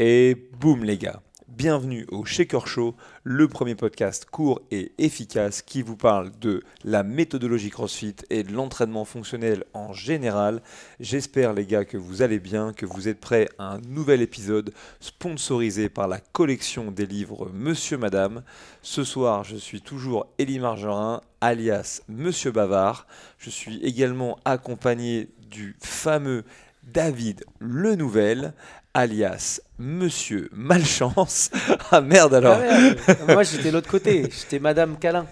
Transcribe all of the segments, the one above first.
Et boum les gars, bienvenue au Shaker Show, le premier podcast court et efficace qui vous parle de la méthodologie CrossFit et de l'entraînement fonctionnel en général. J'espère les gars que vous allez bien, que vous êtes prêts à un nouvel épisode sponsorisé par la collection des livres Monsieur Madame. Ce soir, je suis toujours Élie Margerin, alias Monsieur Bavard. Je suis également accompagné du fameux David Le Nouvel, alias Monsieur Malchance. ah merde alors. Ah Moi j'étais l'autre côté, j'étais Madame Câlin.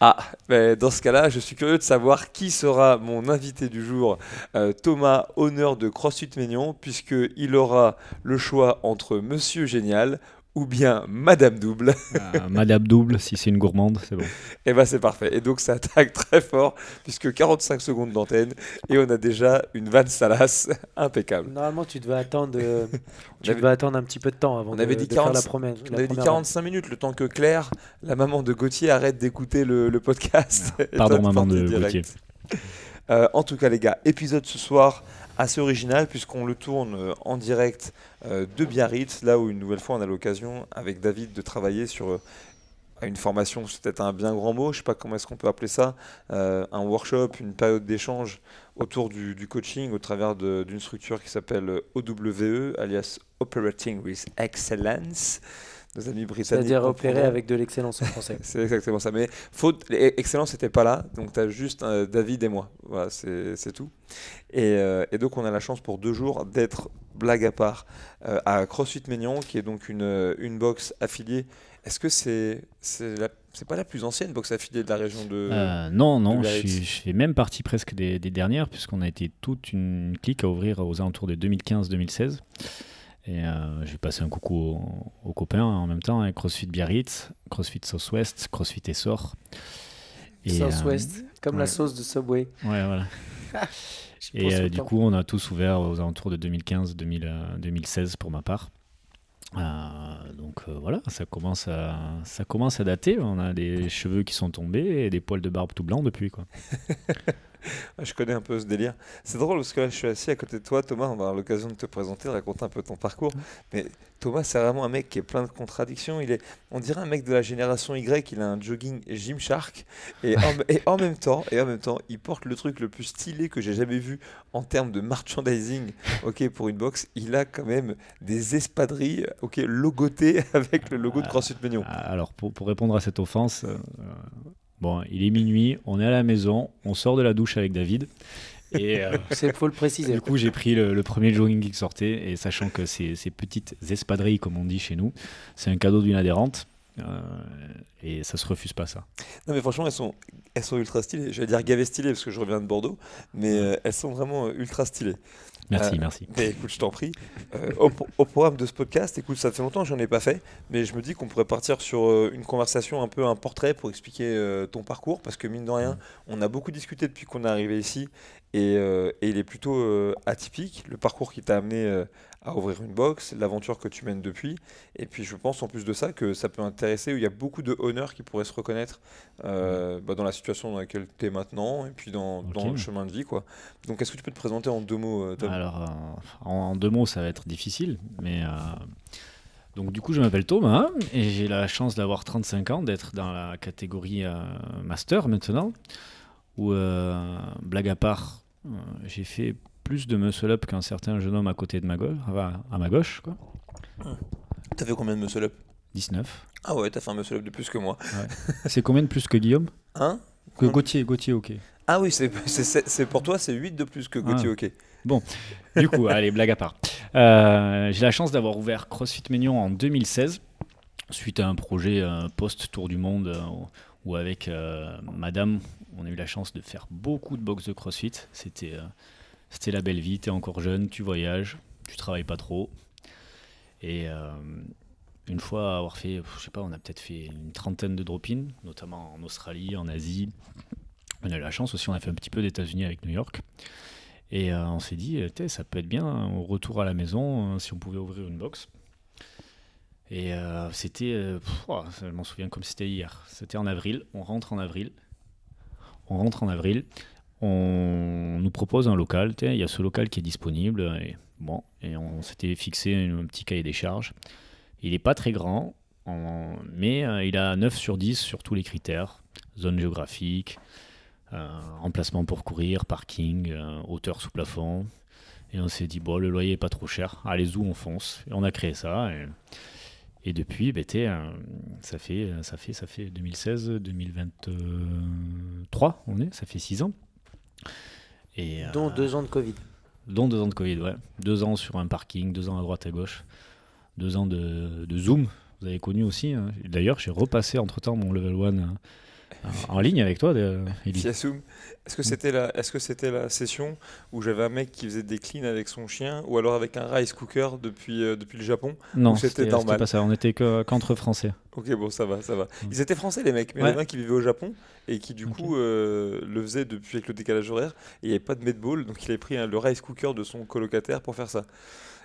Ah, ben, dans ce cas-là, je suis curieux de savoir qui sera mon invité du jour. Euh, Thomas, honneur de CrossFit Mignon, puisqu'il aura le choix entre Monsieur Génial ou bien Madame Double. Ah, Madame Double, si c'est une gourmande, c'est bon. Et eh ben c'est parfait. Et donc ça attaque très fort, puisque 45 secondes d'antenne, et on a déjà une vanne salace impeccable. Normalement, tu devais attendre, euh, tu devais attendre un petit peu de temps avant on de, avait dit de 40, faire la promesse. On avait dit 45 minutes, le temps que Claire, la maman de Gauthier, arrête d'écouter le, le, podcast. Ah, pardon, maman de Gauthier. Euh, en tout cas, les gars, épisode ce soir assez original puisqu'on le tourne euh, en direct euh, de Biarritz, là où une nouvelle fois on a l'occasion avec David de travailler sur euh, une formation, c'est peut-être un bien grand mot, je ne sais pas comment est-ce qu'on peut appeler ça, un workshop, une période d'échange autour du, coaching au travers d'une structure qui s'appelle OWE, alias Operating with Excellence nos amis britanniques. C'est-à-dire opérer avec de l'excellence en français. c'est exactement ça. Mais faute, excellence n'était pas là, donc tu as juste euh, David et moi. Voilà, c'est tout. Et, euh, et, donc on a la chance pour deux jours d'être, blague à part, euh, à CrossFit Maignan, qui est donc une, une box affiliée. Est-ce que c'est c'est pas la plus ancienne box affiliée de la région de Non, non, je, suis, je, fais même partie presque des, des dernières, puisqu'on a été toute une clique à ouvrir aux alentours de 2015-2016. Et euh, j'ai passé un coucou aux, aux, copains en même temps, avec CrossFit Biarritz, CrossFit Southwest, CrossFit Essor. Southwest, euh, comme ouais. la sauce de Subway. Ouais, voilà. et euh, du coup, on a tous ouvert aux alentours de 2015-2016 pour ma part. Euh, donc euh, voilà, ça commence, à, ça commence à dater. On a des cheveux qui sont tombés et des poils de barbe tout blancs depuis. Quoi. je connais un peu ce délire. C'est drôle parce que là, je suis assis à côté de toi, Thomas. On va avoir l'occasion de te présenter, de raconter un peu ton parcours. Mais Thomas, c'est vraiment un mec qui est plein de contradictions. Il est, on dirait un mec de la génération Y. Il a un jogging Gymshark et en, et en même temps, et en même temps, il porte le truc le plus stylé que j'ai jamais vu en termes de merchandising. Ok, pour une box, il a quand même des espadrilles. Ok, logoté avec le logo de CrossFit Mignon. Alors, pour, pour, répondre à cette offense, euh, bon, il est minuit, on est à la maison, on sort de la douche avec David. Et euh, c'est faut le préciser. Du coup, j'ai pris le, le, premier jogging qui sortait, et sachant que ces, ces petites espadrilles, comme on dit chez nous, c'est un cadeau d'une adhérente. Euh, et ça se refuse pas ça. Non mais franchement elles sont, elles sont ultra stylées. Je vais dire gavé stylées parce que je reviens de Bordeaux, mais euh, elles sont vraiment ultra stylées. Merci, euh, merci. Mais écoute, je t'en prie. Euh, au, au, programme de ce podcast, écoute, ça fait longtemps que j'en ai pas fait, mais je me dis qu'on pourrait partir sur euh, une conversation, un peu un portrait pour expliquer euh, ton parcours, parce que mine de rien, on a beaucoup discuté depuis qu'on est arrivé ici, et, euh, et il est plutôt atypique, le parcours qui t'a amené à ouvrir une box, l'aventure que tu mènes depuis, et puis je pense en plus de ça que ça peut intéresser, où il y a beaucoup de honneurs qui pourraient se reconnaître bah, dans la situation dans laquelle tu es maintenant, et puis dans, okay. dans, le chemin de vie. Quoi. Donc est-ce que tu peux te présenter en deux mots, Tom? Alors, euh, en deux mots, ça va être difficile, mais... Euh, donc du coup, je m'appelle Thomas et j'ai la chance d'avoir 35 ans, d'être dans la catégorie euh, master maintenant, où, euh, blague à part, euh, j'ai fait plus de muscle-up qu'un certain jeune homme à côté de ma gauche, à ma gauche. Quoi. T'as fait combien de muscle-up 19. Ah ouais, t'as fait un muscle-up de plus que moi. Ouais. C'est combien de plus que Guillaume? Hein? Que Gauthier, Gauthier, ok. Ah oui, c'est pour toi, c'est 8 de plus que Gauthier, ah. ok. Bon, du coup, allez, blague à part. Euh, j'ai la chance d'avoir ouvert CrossFit Mignon en 2016, suite à un projet euh, post-tour du monde, euh, où avec madame, on a eu la chance de faire beaucoup de box de CrossFit. C'était c'était la belle vie, tu es encore jeune, tu voyages, tu travailles pas trop. Et une fois avoir fait, je sais pas, on a peut-être fait une trentaine de drop-in, notamment en Australie, en Asie. On a eu la chance aussi, on a fait un petit peu d'États-Unis avec New York. Et euh, on s'est dit, ça peut être bien, au retour à la maison, euh, si on pouvait ouvrir une box. Et euh, c'était, euh, je m'en souviens comme c'était hier. C'était en avril, on rentre en avril. On rentre en avril, on nous propose un local, il y a ce local qui est disponible. Et on s'était fixé un petit cahier des charges. Il n'est pas très grand, mais il a 9 sur 10 sur tous les critères zone géographique, emplacement pour courir, parking, hauteur sous plafond. Et on s'est dit, bon, le loyer est pas trop cher, allez-y, on fonce. Et on a créé ça. Et, depuis, bah, ça, fait, ça, fait, ça fait 2016, 2023, on est, ça fait 6 ans. Et, dont 2 ans de Covid. Dont 2 ans de Covid, ouais. 2 ans sur un parking, 2 ans à droite à gauche, 2 ans de, de Zoom, vous avez connu aussi. Hein. D'ailleurs, j'ai repassé entre-temps mon level 1 en ligne avec toi, Eli. Est-ce que c'était la, est-ce que c'était la session où j'avais un mec qui faisait des cleans avec son chien, ou alors avec un rice cooker depuis euh, depuis le Japon Non, c'était normal. pas ça. On était qu'entre Français. Ok, bon, ça va, ça va. Mm. Ils étaient français les mecs, mais il y en a un qui vivait au Japon et qui du coup euh, le faisait depuis avec le décalage horaire. Et il n'y avait pas de medball, donc il avait pris le rice cooker de son colocataire pour faire ça.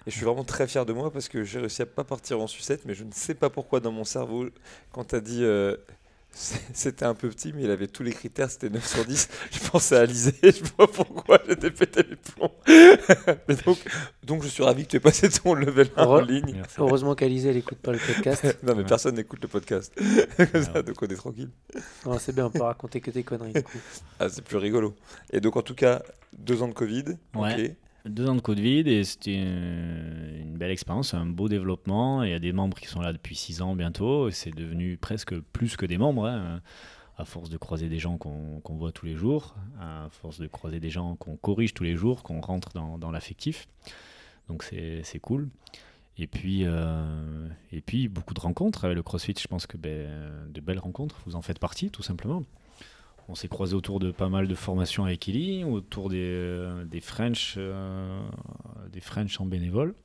Et je suis vraiment très fier de moi parce que j'ai réussi à pas partir en sucette, mais je ne sais pas pourquoi dans mon cerveau, quand tu as dit euh, c'était un peu petit, mais il avait tous les critères, c'était 9 sur 10. Je pensais à Alizé, je sais pas pourquoi j'étais pété les plombs. donc, donc, je suis ravi que tu aies passé ton level 1 en ligne. Heureusement qu'Alizé, elle n'écoute pas le podcast. non, mais personne n'écoute le podcast. donc on est tranquille. c'est bien, on peut raconter que des conneries. ah, c'est plus rigolo. Et donc, en tout cas, deux ans de Covid. Ouais. Deux ans de Covid et c'était une belle expérience, un beau développement. Il y a des membres qui sont là depuis six ans bientôt c'est devenu presque plus que des membres. Hein, à force de croiser des gens qu'on voit tous les jours, à force de croiser des gens qu'on corrige tous les jours, qu'on rentre dans, l'affectif. Donc c'est cool. Et puis, euh, et puis beaucoup de rencontres avec le CrossFit. Je pense que ben, de belles rencontres, vous en faites partie tout simplement. On s'est croisé autour de pas mal de formations avec Eli, autour des, euh, des French, euh, des French en bénévole.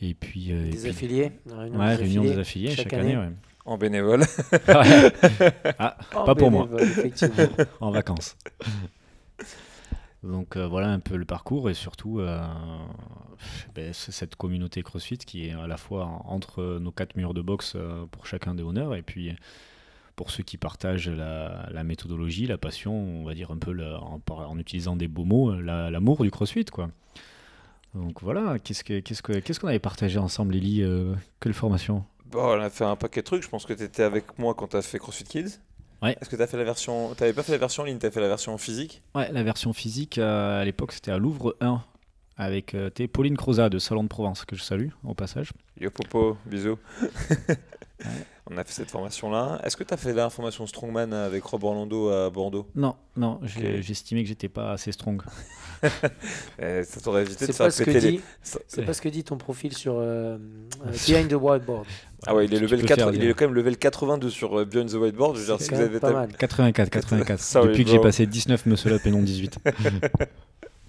Et puis. Euh, des affiliés réunion Ouais, des réunion affiliés, des affiliés chaque, année. En bénévole. ah, pas pour moi. en vacances. Donc voilà un peu le parcours et surtout ben, cette communauté CrossFit qui est à la fois entre nos quatre murs de boxe pour chacun des honneurs et puis pour ceux qui partagent la, méthodologie, la passion, on va dire un peu en, utilisant des beaux mots, l'amour du crossfit. Quoi. Donc voilà, qu'est-ce qu'on qu'est-ce que, qu'est-ce qu'on avait partagé ensemble, Lily euh, Quelle formation? Bon, On a fait un paquet de trucs. Je pense que tu étais avec moi quand tu as fait CrossFit Kids. Ouais. Est-ce que tu as fait la version. Tu pas fait la version en ligne, tu as fait la version physique? Ouais, la version physique, euh, à l'époque, c'était à Louvre 1 avec euh, Pauline Croza de Salon de Provence, que je salue au passage. Yo Popo, bisous. On a fait cette formation-là. Est-ce que tu as fait la formation Strongman avec Rob Orlando à Bordeaux? Non, non, j'estimais que j'étais pas assez strong. Eh, ça t'aurait évité de faire péter les... C'est pas ce que dit ton profil sur euh, euh, Behind the Whiteboard. Ah ouais, il est, level 4, il est quand même level 82 sur euh, Behind the Whiteboard. Je veux dire, si vous avez pas mal. 84, 84. Depuis que j'ai passé 19 muscle up et non 18.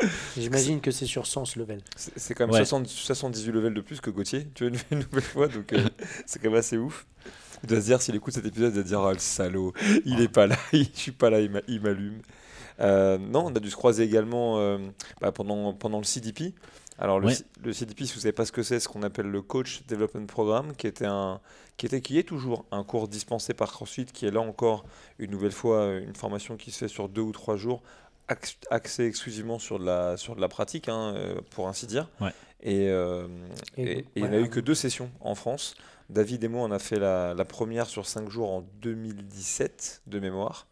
J'imagine que c'est sur 100 level. C'est quand même 78 levels de plus que Gauthier, tu vois, une, nouvelle fois, donc c'est quand même assez ouf. Il doit se dire, s'il écoute cet épisode, il doit se dire, oh le salaud, il est pas là, je suis pas là, il m'allume. Euh, non, on a dû se croiser également euh, bah, pendant, pendant le CDP. Alors le, le, CDP, si vous ne savez pas ce que c'est, ce qu'on appelle le Coach Development Programme, qui était un, qui était, qui est toujours un cours dispensé par CrossFit, qui est là encore une nouvelle fois une formation qui se fait sur deux ou trois jours, axée exclusivement sur de la, sur de la pratique, hein, euh, pour ainsi dire. Et, et, il n'y a eu que deux sessions en France. David et moi, on a fait la, la première sur cinq jours en 2017 de mémoire,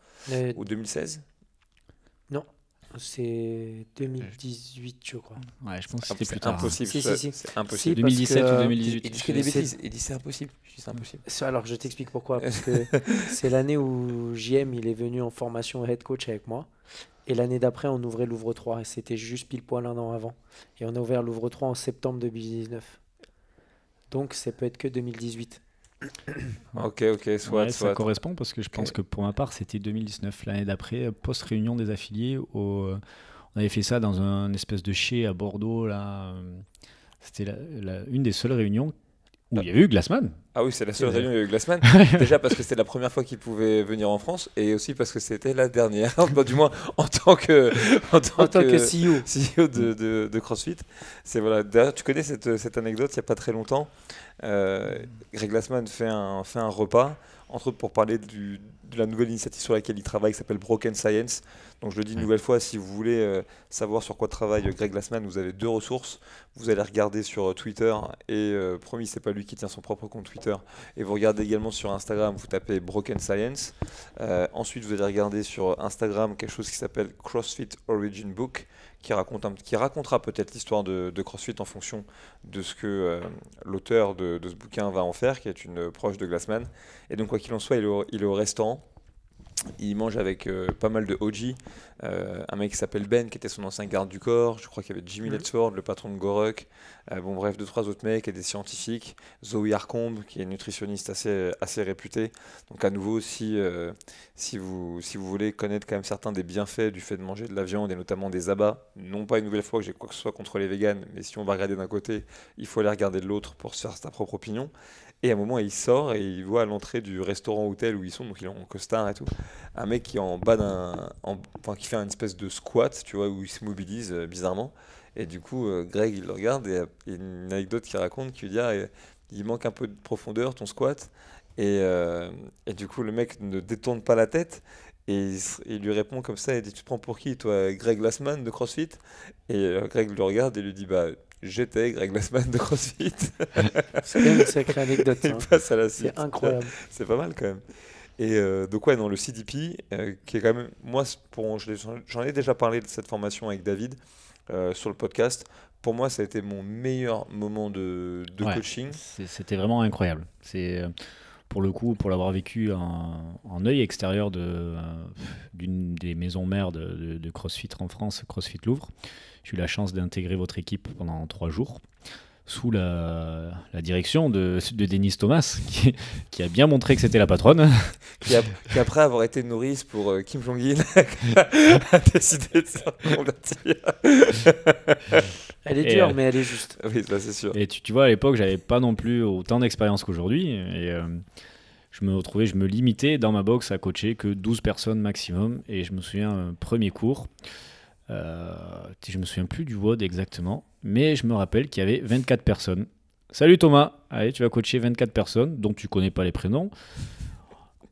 ou 2016 non, c'est 2018, je crois. Ouais, je pense que c'était plus tard. Impossible. Si, si, C'est impossible. 2017 ou 2018. Il dit que des bêtises. Il dit c'est impossible. Je dis c'est impossible. Alors je t'explique pourquoi. Parce que c'est l'année où JM il est venu en formation head coach avec moi. Et l'année d'après, on ouvrait Louvre 3. Et c'était juste pile poil un an avant. Et on a ouvert Louvre 3 en septembre 2019. Donc ça peut être que 2018. ok, ok, soit, Ça correspond parce que je pense que pour ma part, c'était 2019, l'année d'après, post-réunion des affiliés. Au, euh, on avait fait ça dans un espèce de chez à Bordeaux. là. C'était une des seules réunions où il y a eu Glassman. Ah oui, c'est la seule réunion où il y a eu Glassman. Déjà parce que c'était la première fois qu'il pouvait venir en France et aussi parce que c'était la dernière, du moins en tant que, en tant, que, CEO, CEO de, de, CrossFit. C'est voilà. D'ailleurs, tu connais cette, cette anecdote il n'y a pas très longtemps. Euh, Greg Glassman fait un, fait un repas entre autres pour parler du, de la nouvelle initiative sur laquelle il travaille qui s'appelle Broken Science. Donc je le dis une nouvelle fois, si vous voulez euh, savoir sur quoi travaille Greg Glassman, vous avez deux ressources. Vous allez regarder sur euh, Twitter et euh, promis, c'est pas lui qui tient son propre compte Twitter. Et vous regardez également sur Instagram, vous tapez Broken Science. ensuite, vous allez regarder sur Instagram quelque chose qui s'appelle CrossFit Origin Book, qui, raconte qui racontera peut-être l'histoire de, CrossFit en fonction de ce que l'auteur de, ce bouquin va en faire, qui est une proche de Glassman. Et donc, quoi qu'il en soit, il il est au restaurant il mange avec euh, pas mal de OG. Euh, un mec qui s'appelle Ben, qui était son ancien garde du corps. Je crois qu'il y avait Jimmy mmh. le patron de Goruk. Euh, bon, bref, deux, trois autres mecs et des scientifiques. Zoe Arcombe, qui est nutritionniste assez, assez réputée. Donc, à nouveau, si, si, vous, si vous voulez connaître quand même certains des bienfaits du fait de manger de la viande et notamment des abats, non pas une nouvelle fois que j'ai quoi que ce soit contre les véganes, mais si on va regarder d'un côté, il faut aller regarder de l'autre pour se faire sa propre opinion. Et à un moment, il sort et il voit à l'entrée du restaurant-hôtel où ils sont, donc il est en costard et tout, un mec qui est en bas d'un. Enfin, qui fait une espèce de squat, tu vois, où il se mobilise euh, bizarrement. Et du coup, euh, Greg, il le regarde et il y a une anecdote qu'il raconte qui lui dit ah, il manque un peu de profondeur ton squat. Et, euh, et, du coup, le mec ne détourne pas la tête. Et il, lui répond comme ça, il dit Tu te prends pour qui, toi, Greg Glassman de CrossFit? Et Greg le regarde et lui dit Bah, j'étais Greg Glassman de CrossFit. c'est une sacrée anecdote. Hein. C'est incroyable. C'est pas mal quand même. Et euh, donc ouais, dans le CDP, euh, qui est quand même, moi, j'en ai déjà parlé de cette formation avec David euh, sur le podcast. Pour moi, ça a été mon meilleur moment de, de coaching. C'était vraiment incroyable. C'est pour le coup, pour l'avoir vécu en, œil extérieur d'une des maisons mères de, CrossFit en France, CrossFit Louvre. J'ai eu la chance d'intégrer votre équipe pendant trois jours sous la, direction de, de Denis Thomas, qui, a bien montré que c'était la patronne. Qui, après avoir été nourrice pour euh, Kim Jong-il, a décidé de se. Elle est dure, euh, mais elle est juste. Oui, c'est sûr. Et tu, tu vois, à l'époque, j'avais pas non plus autant d'expérience qu'aujourd'hui. Et euh, je me retrouvais, je me limitais dans ma box à coacher que 12 personnes maximum. Et je me souviens, premier cours. Euh, je me souviens plus du WOD exactement, mais je me rappelle qu'il y avait 24 personnes. Salut Thomas, allez, tu vas coacher 24 personnes dont tu connais pas les prénoms,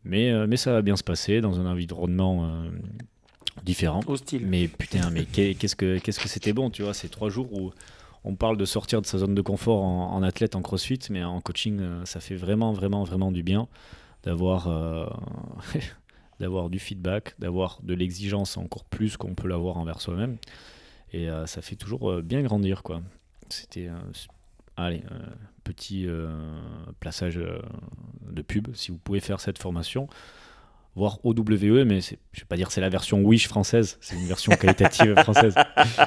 mais, euh, mais ça va bien se passer dans un environnement euh, différent. Hostile. Mais putain, mais qu'est-ce que qu'est-ce que c'était bon, tu vois, ces trois jours où on parle de sortir de sa zone de confort en, en athlète, en crossfit, mais en coaching, ça fait vraiment, vraiment, vraiment du bien d'avoir d'avoir du feedback, d'avoir de l'exigence encore plus qu'on peut l'avoir envers soi-même. Et euh, ça fait toujours euh, bien grandir, quoi. C'était, allez, petit euh, plaçage de pub. Si vous pouvez faire cette formation, voire OWE, mais je vais pas dire c'est la version Wish française, c'est une version qualitative française.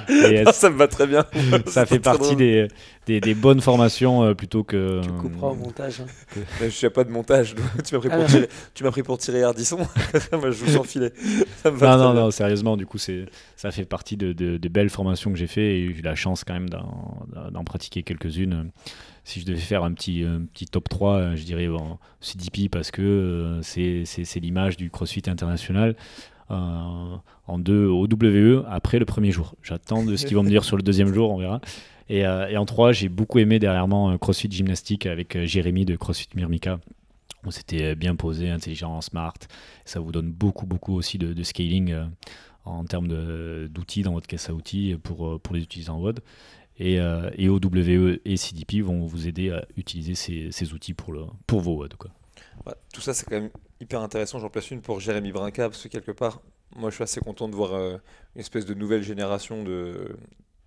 Et, ça me va très bien. ça fait partie des, des, des, bonnes formations euh, plutôt que. Tu couperas au montage. Hein. je suis pas de montage. tu m'as pris, pour tirer, tu m'as pris pour tirer Ardisson. Moi, je vous enfiler. Ça me va non, non, non, sérieusement, du coup, c'est, ça fait partie de, de, de belles formations que j'ai fait et j'ai eu la chance quand même d'en pratiquer quelques-unes si je devais faire un petit, petit top 3, euh, je dirais CDP parce que euh, c'est l'image du CrossFit international. Euh, en deux au WE après le premier jour. J'attends de ce qu'ils vont me dire sur le deuxième jour, on verra. Et, en trois, j'ai beaucoup aimé dernièrement CrossFit Gymnastique avec Jérémy de CrossFit Myrmica. On s'était bien posé, intelligent, smart. Ça vous donne beaucoup, beaucoup aussi de, scaling en termes d'outils dans votre caisse à outils pour, pour les utiliser en WOD. Et, euh, et OWE et CDP vont vous aider à utiliser ces, outils pour vos WOD. Quoi. tout ça, c'est quand même hyper intéressant. J'en place une pour Jérémy Brinca, parce que quelque part, moi, je suis assez content de voir euh, une espèce de nouvelle génération de,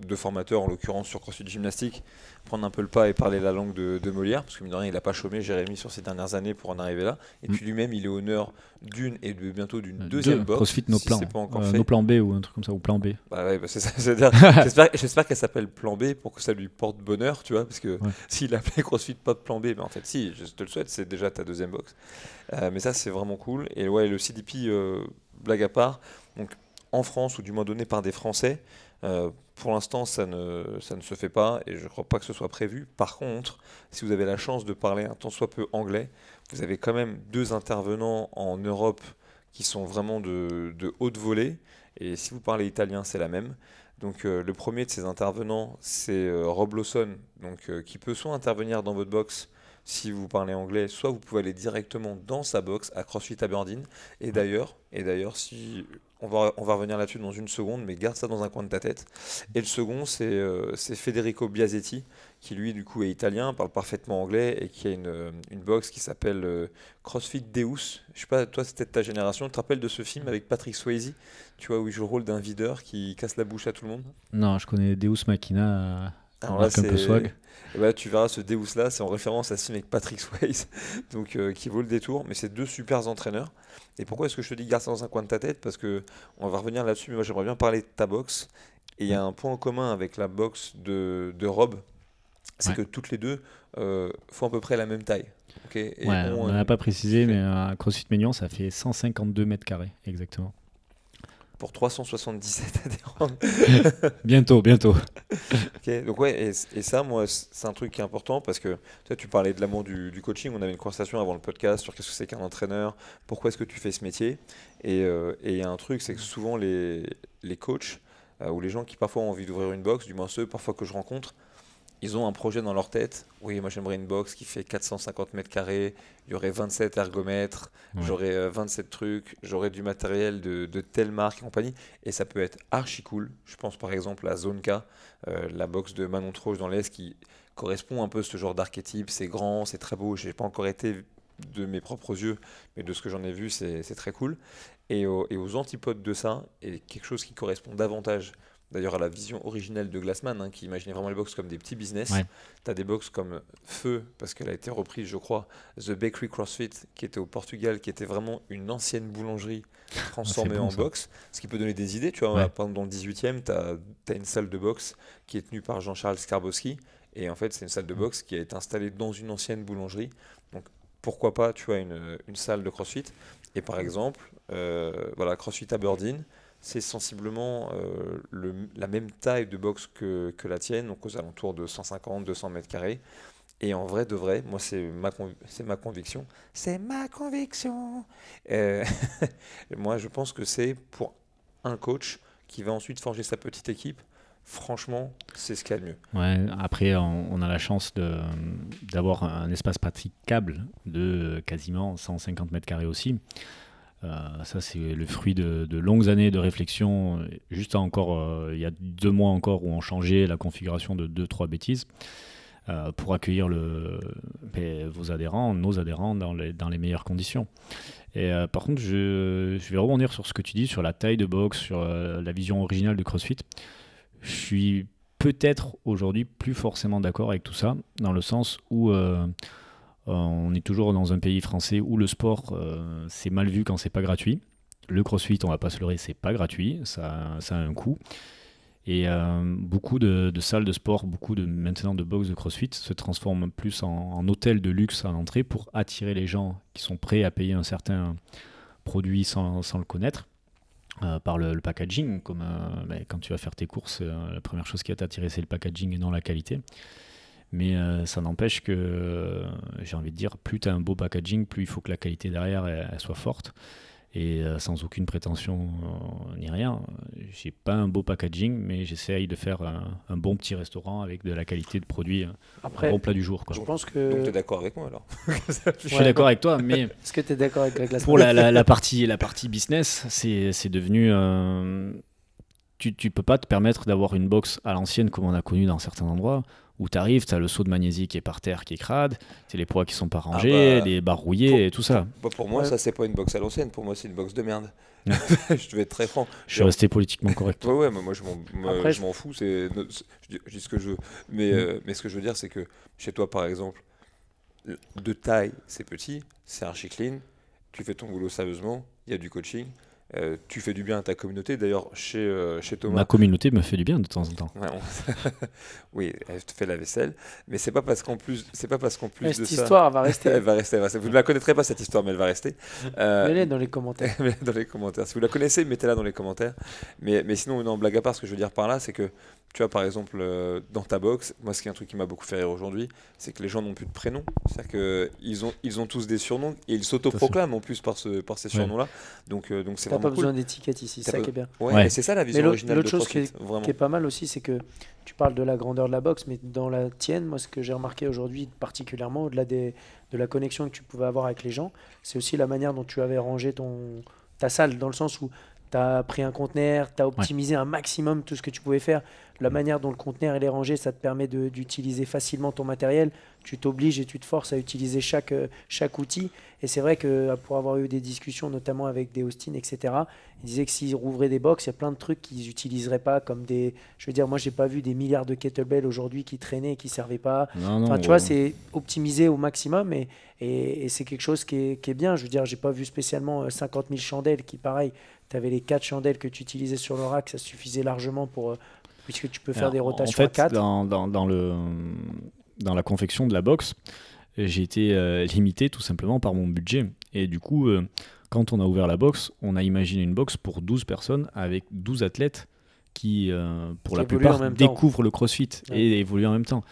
de formateurs, en l'occurrence sur CrossFit Gymnastique, prendre un peu le pas et parler la langue de, Molière, parce que mine de rien, il n'a pas chômé, Jérémy, sur ces dernières années pour en arriver là. Et puis mm. lui-même, il est honneur d'une et de, bientôt d'une euh, deuxième box. CrossFit nos plans. Euh, nos plans B ou un truc comme ça, ou plan B. Bah ouais, bah c'est ça. J'espère qu'elle s'appelle plan B pour que ça lui porte bonheur, tu vois, parce que s'il appelait CrossFit pas plan B, mais en fait, si, je te le souhaite, c'est déjà ta deuxième box. Euh, mais ça, c'est vraiment cool. Et ouais, le CDP, blague à part, donc en France, ou du moins donné par des Français, euh, pour l'instant, ça ne, ça ne se fait pas et je ne crois pas que ce soit prévu. Par contre, si vous avez la chance de parler un tant soit peu anglais, vous avez quand même deux intervenants en Europe qui sont vraiment de, de haute volée. Et si vous parlez italien, c'est la même. Donc euh, le premier de ces intervenants, c'est euh, Rob Lawson, donc, qui peut soit intervenir dans votre box, si vous parlez anglais, soit vous pouvez aller directement dans sa box à CrossFit Aberdeen. Et d'ailleurs, et d'ailleurs, si on va, on va revenir là-dessus dans une seconde, mais garde ça dans un coin de ta tête. Et le second, c'est euh, Federico Biasetti, qui lui, du coup, est italien, parle parfaitement anglais et qui a une, une box qui s'appelle euh, CrossFit Deus. Je sais pas, toi, c'était de ta génération. Tu te rappelles de ce film avec Patrick Swayze, tu vois, où il joue le rôle d'un videur qui casse la bouche à tout le monde? Non, je connais Deus Machina. Alors un peu swag. Et bah, tu verras ce Deus là, c'est en référence à ce avec Patrick Swayze, donc euh, qui vaut le détour. Mais c'est deux super entraîneurs. Et pourquoi est-ce que je te dis garde ça dans un coin de ta tête? Parce que on va revenir là-dessus. Mais moi, j'aimerais bien parler de ta boxe. Et il y a un point en commun avec la boxe de, de Rob, c'est Ouais. que toutes les deux euh, font à peu près la même taille. ok? Et Ouais, on un- n'a pas précisé, mais à CrossFit Mignon, ça fait 152 mètres carrés, exactement. Pour 377 adhérents. Bientôt, bientôt. Donc ouais, et, et ça, moi, c'est un truc qui est important parce que toi, tu parlais de l'amour du, du coaching. On avait une conversation avant le podcast sur qu'est-ce que c'est qu'un entraîneur, pourquoi est-ce que tu fais ce métier. Et euh, il y a un truc, c'est que souvent les, les coachs euh, ou les gens qui parfois ont envie d'ouvrir une box, du moins ceux parfois que je rencontre, ils ont un projet dans leur tête. Oui, moi j'aimerais une box qui fait 450 mètres carrés, il y aurait 27 ergomètres, Ouais. j'aurais euh, 27 trucs, j'aurais du matériel de, de telle marque et compagnie. Et ça peut être archi cool. Je pense par exemple à Zone K, euh, la box de Manon Troche dans l'Est qui correspond un peu à ce genre d'archétype. C'est grand, c'est très beau. J'ai pas encore été de mes propres yeux, mais de ce que j'en ai vu, c'est c'est très cool. Et, au- et aux antipodes de ça, et quelque chose qui correspond davantage d'ailleurs à la vision originelle de Glassman, hein, qui imaginait vraiment les box comme des petits business. Ouais. Tu as des box comme Feu, parce qu'elle a été reprise, je crois, The Bakery CrossFit, qui était au Portugal, qui était vraiment une ancienne boulangerie transformée Ah, bon, en ça. box, ce qui peut donner des idées. Tu vois, Ouais. dans le 18e, tu as, une salle de boxe qui est tenue par Jean-Charles Skarbowski, et en fait, c'est une salle de boxe qui a été installée dans une ancienne boulangerie. Donc, pourquoi pas, tu vois, une, une salle de CrossFit. Et par exemple, euh, voilà, CrossFit Aberdeen, c'est sensiblement euh, la même taille de box que, que la tienne, donc aux alentours de 150-200 mètres carrés. Et en vrai de vrai, moi c'est ma, ma conviction. C'est ma conviction. Euh, moi je pense que c'est pour un coach qui va ensuite forger sa petite équipe. Franchement, c'est ce qu'il y a de mieux. Ouais, après, on, a la chance d'avoir un espace praticable de quasiment 150 mètres carrés aussi. Euh, ça, c'est le fruit de, longues années de réflexion. Juste encore, euh, il y a deux mois encore, où on changeait la configuration de deux, trois bêtises euh, pour accueillir ben, vos adhérents, nos adhérents, dans les, meilleures conditions. Et par contre, je, vais rebondir sur ce que tu dis, sur la taille de box, sur la vision originale de CrossFit. Je suis peut-être aujourd'hui plus forcément d'accord avec tout ça, dans le sens où on est toujours dans un pays français où le sport euh, c'est mal vu quand c'est pas gratuit. Le crossfit, on va pas se leurrer, c'est pas gratuit, ça, a un coût. Et euh, beaucoup de, salles de sport, beaucoup de maintenant de box de crossfit se transforment plus en, en hôtel de luxe à l'entrée pour attirer les gens qui sont prêts à payer un certain produit sans, le connaître. euh, par le, packaging, comme euh, ben, quand tu vas faire tes courses, euh, la première chose qui va t'attirer c'est le packaging et non la qualité. Mais euh, ça n'empêche que, euh, j'ai envie de dire, plus tu as un beau packaging, plus il faut que la qualité derrière elle, elle soit forte. Et euh, sans aucune prétention euh, ni rien, j'ai pas un beau packaging, mais j'essaye de faire un, un bon petit restaurant avec de la qualité de produit, un Après, bon plat du jour. Quoi. je pense Donc tu es que. d'accord avec moi alors Je suis Ouais, d'accord avec toi, mais Est-ce que tu es d'accord avec Glassman pour la, la- la partie, la partie business, c'est c'est devenu. euh, tu, tu peux pas te permettre d'avoir une box à l'ancienne comme on a connu dans certains endroits où tu arrives, tu as le seau de magnésie qui est par terre, qui est crade, tu les poids qui sont pas rangés, bah, les barres rouillées pour- et tout ça. Bah, Pour moi, Ouais. ça c'est pas une box à l'ancienne, pour moi c'est une box de merde. je vais être très franc. Je suis resté politiquement correct. Ouais, ouais, mais moi je m'en, moi, Après, je m'en fous, c'est, no- c'est- je, dis, je dis ce que je veux. Mais, Mm. euh, mais ce que je veux dire, c'est que chez toi, par exemple, de taille, c'est petit, c'est archi clean, tu fais ton boulot sérieusement, il y a du coaching, euh, tu fais du bien à ta communauté. D'ailleurs, chez, euh, chez Thomas, Ma communauté me fait du bien de temps en temps. Ouais, on- oui, elle te fait la vaisselle, mais c'est pas parce qu'en plus, c'est pas parce qu'en plus Mais de Cette ça, histoire elle va rester. elle va rester, elle va rester. Vous ne la connaîtrez pas cette histoire, mais elle va rester. Euh, Mets-les dans les commentaires. dans les commentaires. Si vous la connaissez, mettez-la dans les commentaires. Mais, mais sinon, non, blague à part, ce que je veux dire par là, c'est que, tu vois, par exemple, euh, dans ta box, moi, ce qui est un truc qui m'a beaucoup fait rire aujourd'hui, c'est que les gens n'ont plus de prénom. C'est-à-dire qu'ils ont, ils ont tous des surnoms et ils s'autoproclament en plus par, ce, par ces Ouais. surnoms-là. Donc, euh, donc c'est T'as pas cool. besoin d'étiquette ici, c'est ça pas- qui est bien. Ouais, Ouais. et c'est ça la vision l'autre originale l'autre chose qui est, vraiment. qui est pas mal aussi, c'est que tu parles de la grandeur de la boxe, mais dans la tienne, moi, ce que j'ai remarqué aujourd'hui, particulièrement au-delà des, de la connexion que tu pouvais avoir avec les gens, c'est aussi la manière dont tu avais rangé ton, ta salle, dans le sens où tu as pris un conteneur, tu as optimisé un maximum tout ce que tu pouvais faire. La manière dont le conteneur est rangé, ça te permet d'utiliser facilement ton matériel. Tu t'obliges et tu te forces à utiliser chaque, euh, chaque outil. Et c'est vrai que euh, pour avoir eu des discussions, notamment avec des Austin, etc., ils disaient que s'ils rouvraient des box, il y a plein de trucs qu'ils n'utiliseraient pas, comme des. Je veux dire, moi, j'ai pas vu des milliards de kettlebells aujourd'hui qui traînaient et qui servaient pas. Non, non, Enfin, tu vois, c'est optimisé au maximum et, et, et c'est quelque chose qui est, qui est bien. Je veux dire, j'ai pas vu spécialement euh, 50 000 chandelles qui, pareil, tu avais les 4 chandelles que tu utilisais sur le rack, ça suffisait largement pour. Puisque tu peux faire Alors, des rotations en fait, à 4. Dans, dans, dans le, dans la confection de la box, j'ai été euh, limité tout simplement par mon budget. Et du coup, euh, quand on a ouvert la box, on a imaginé une box pour 12 personnes avec 12 athlètes qui, euh, pour Qui la plupart, temps. découvrent le crossfit Ouais. et évoluent en même temps.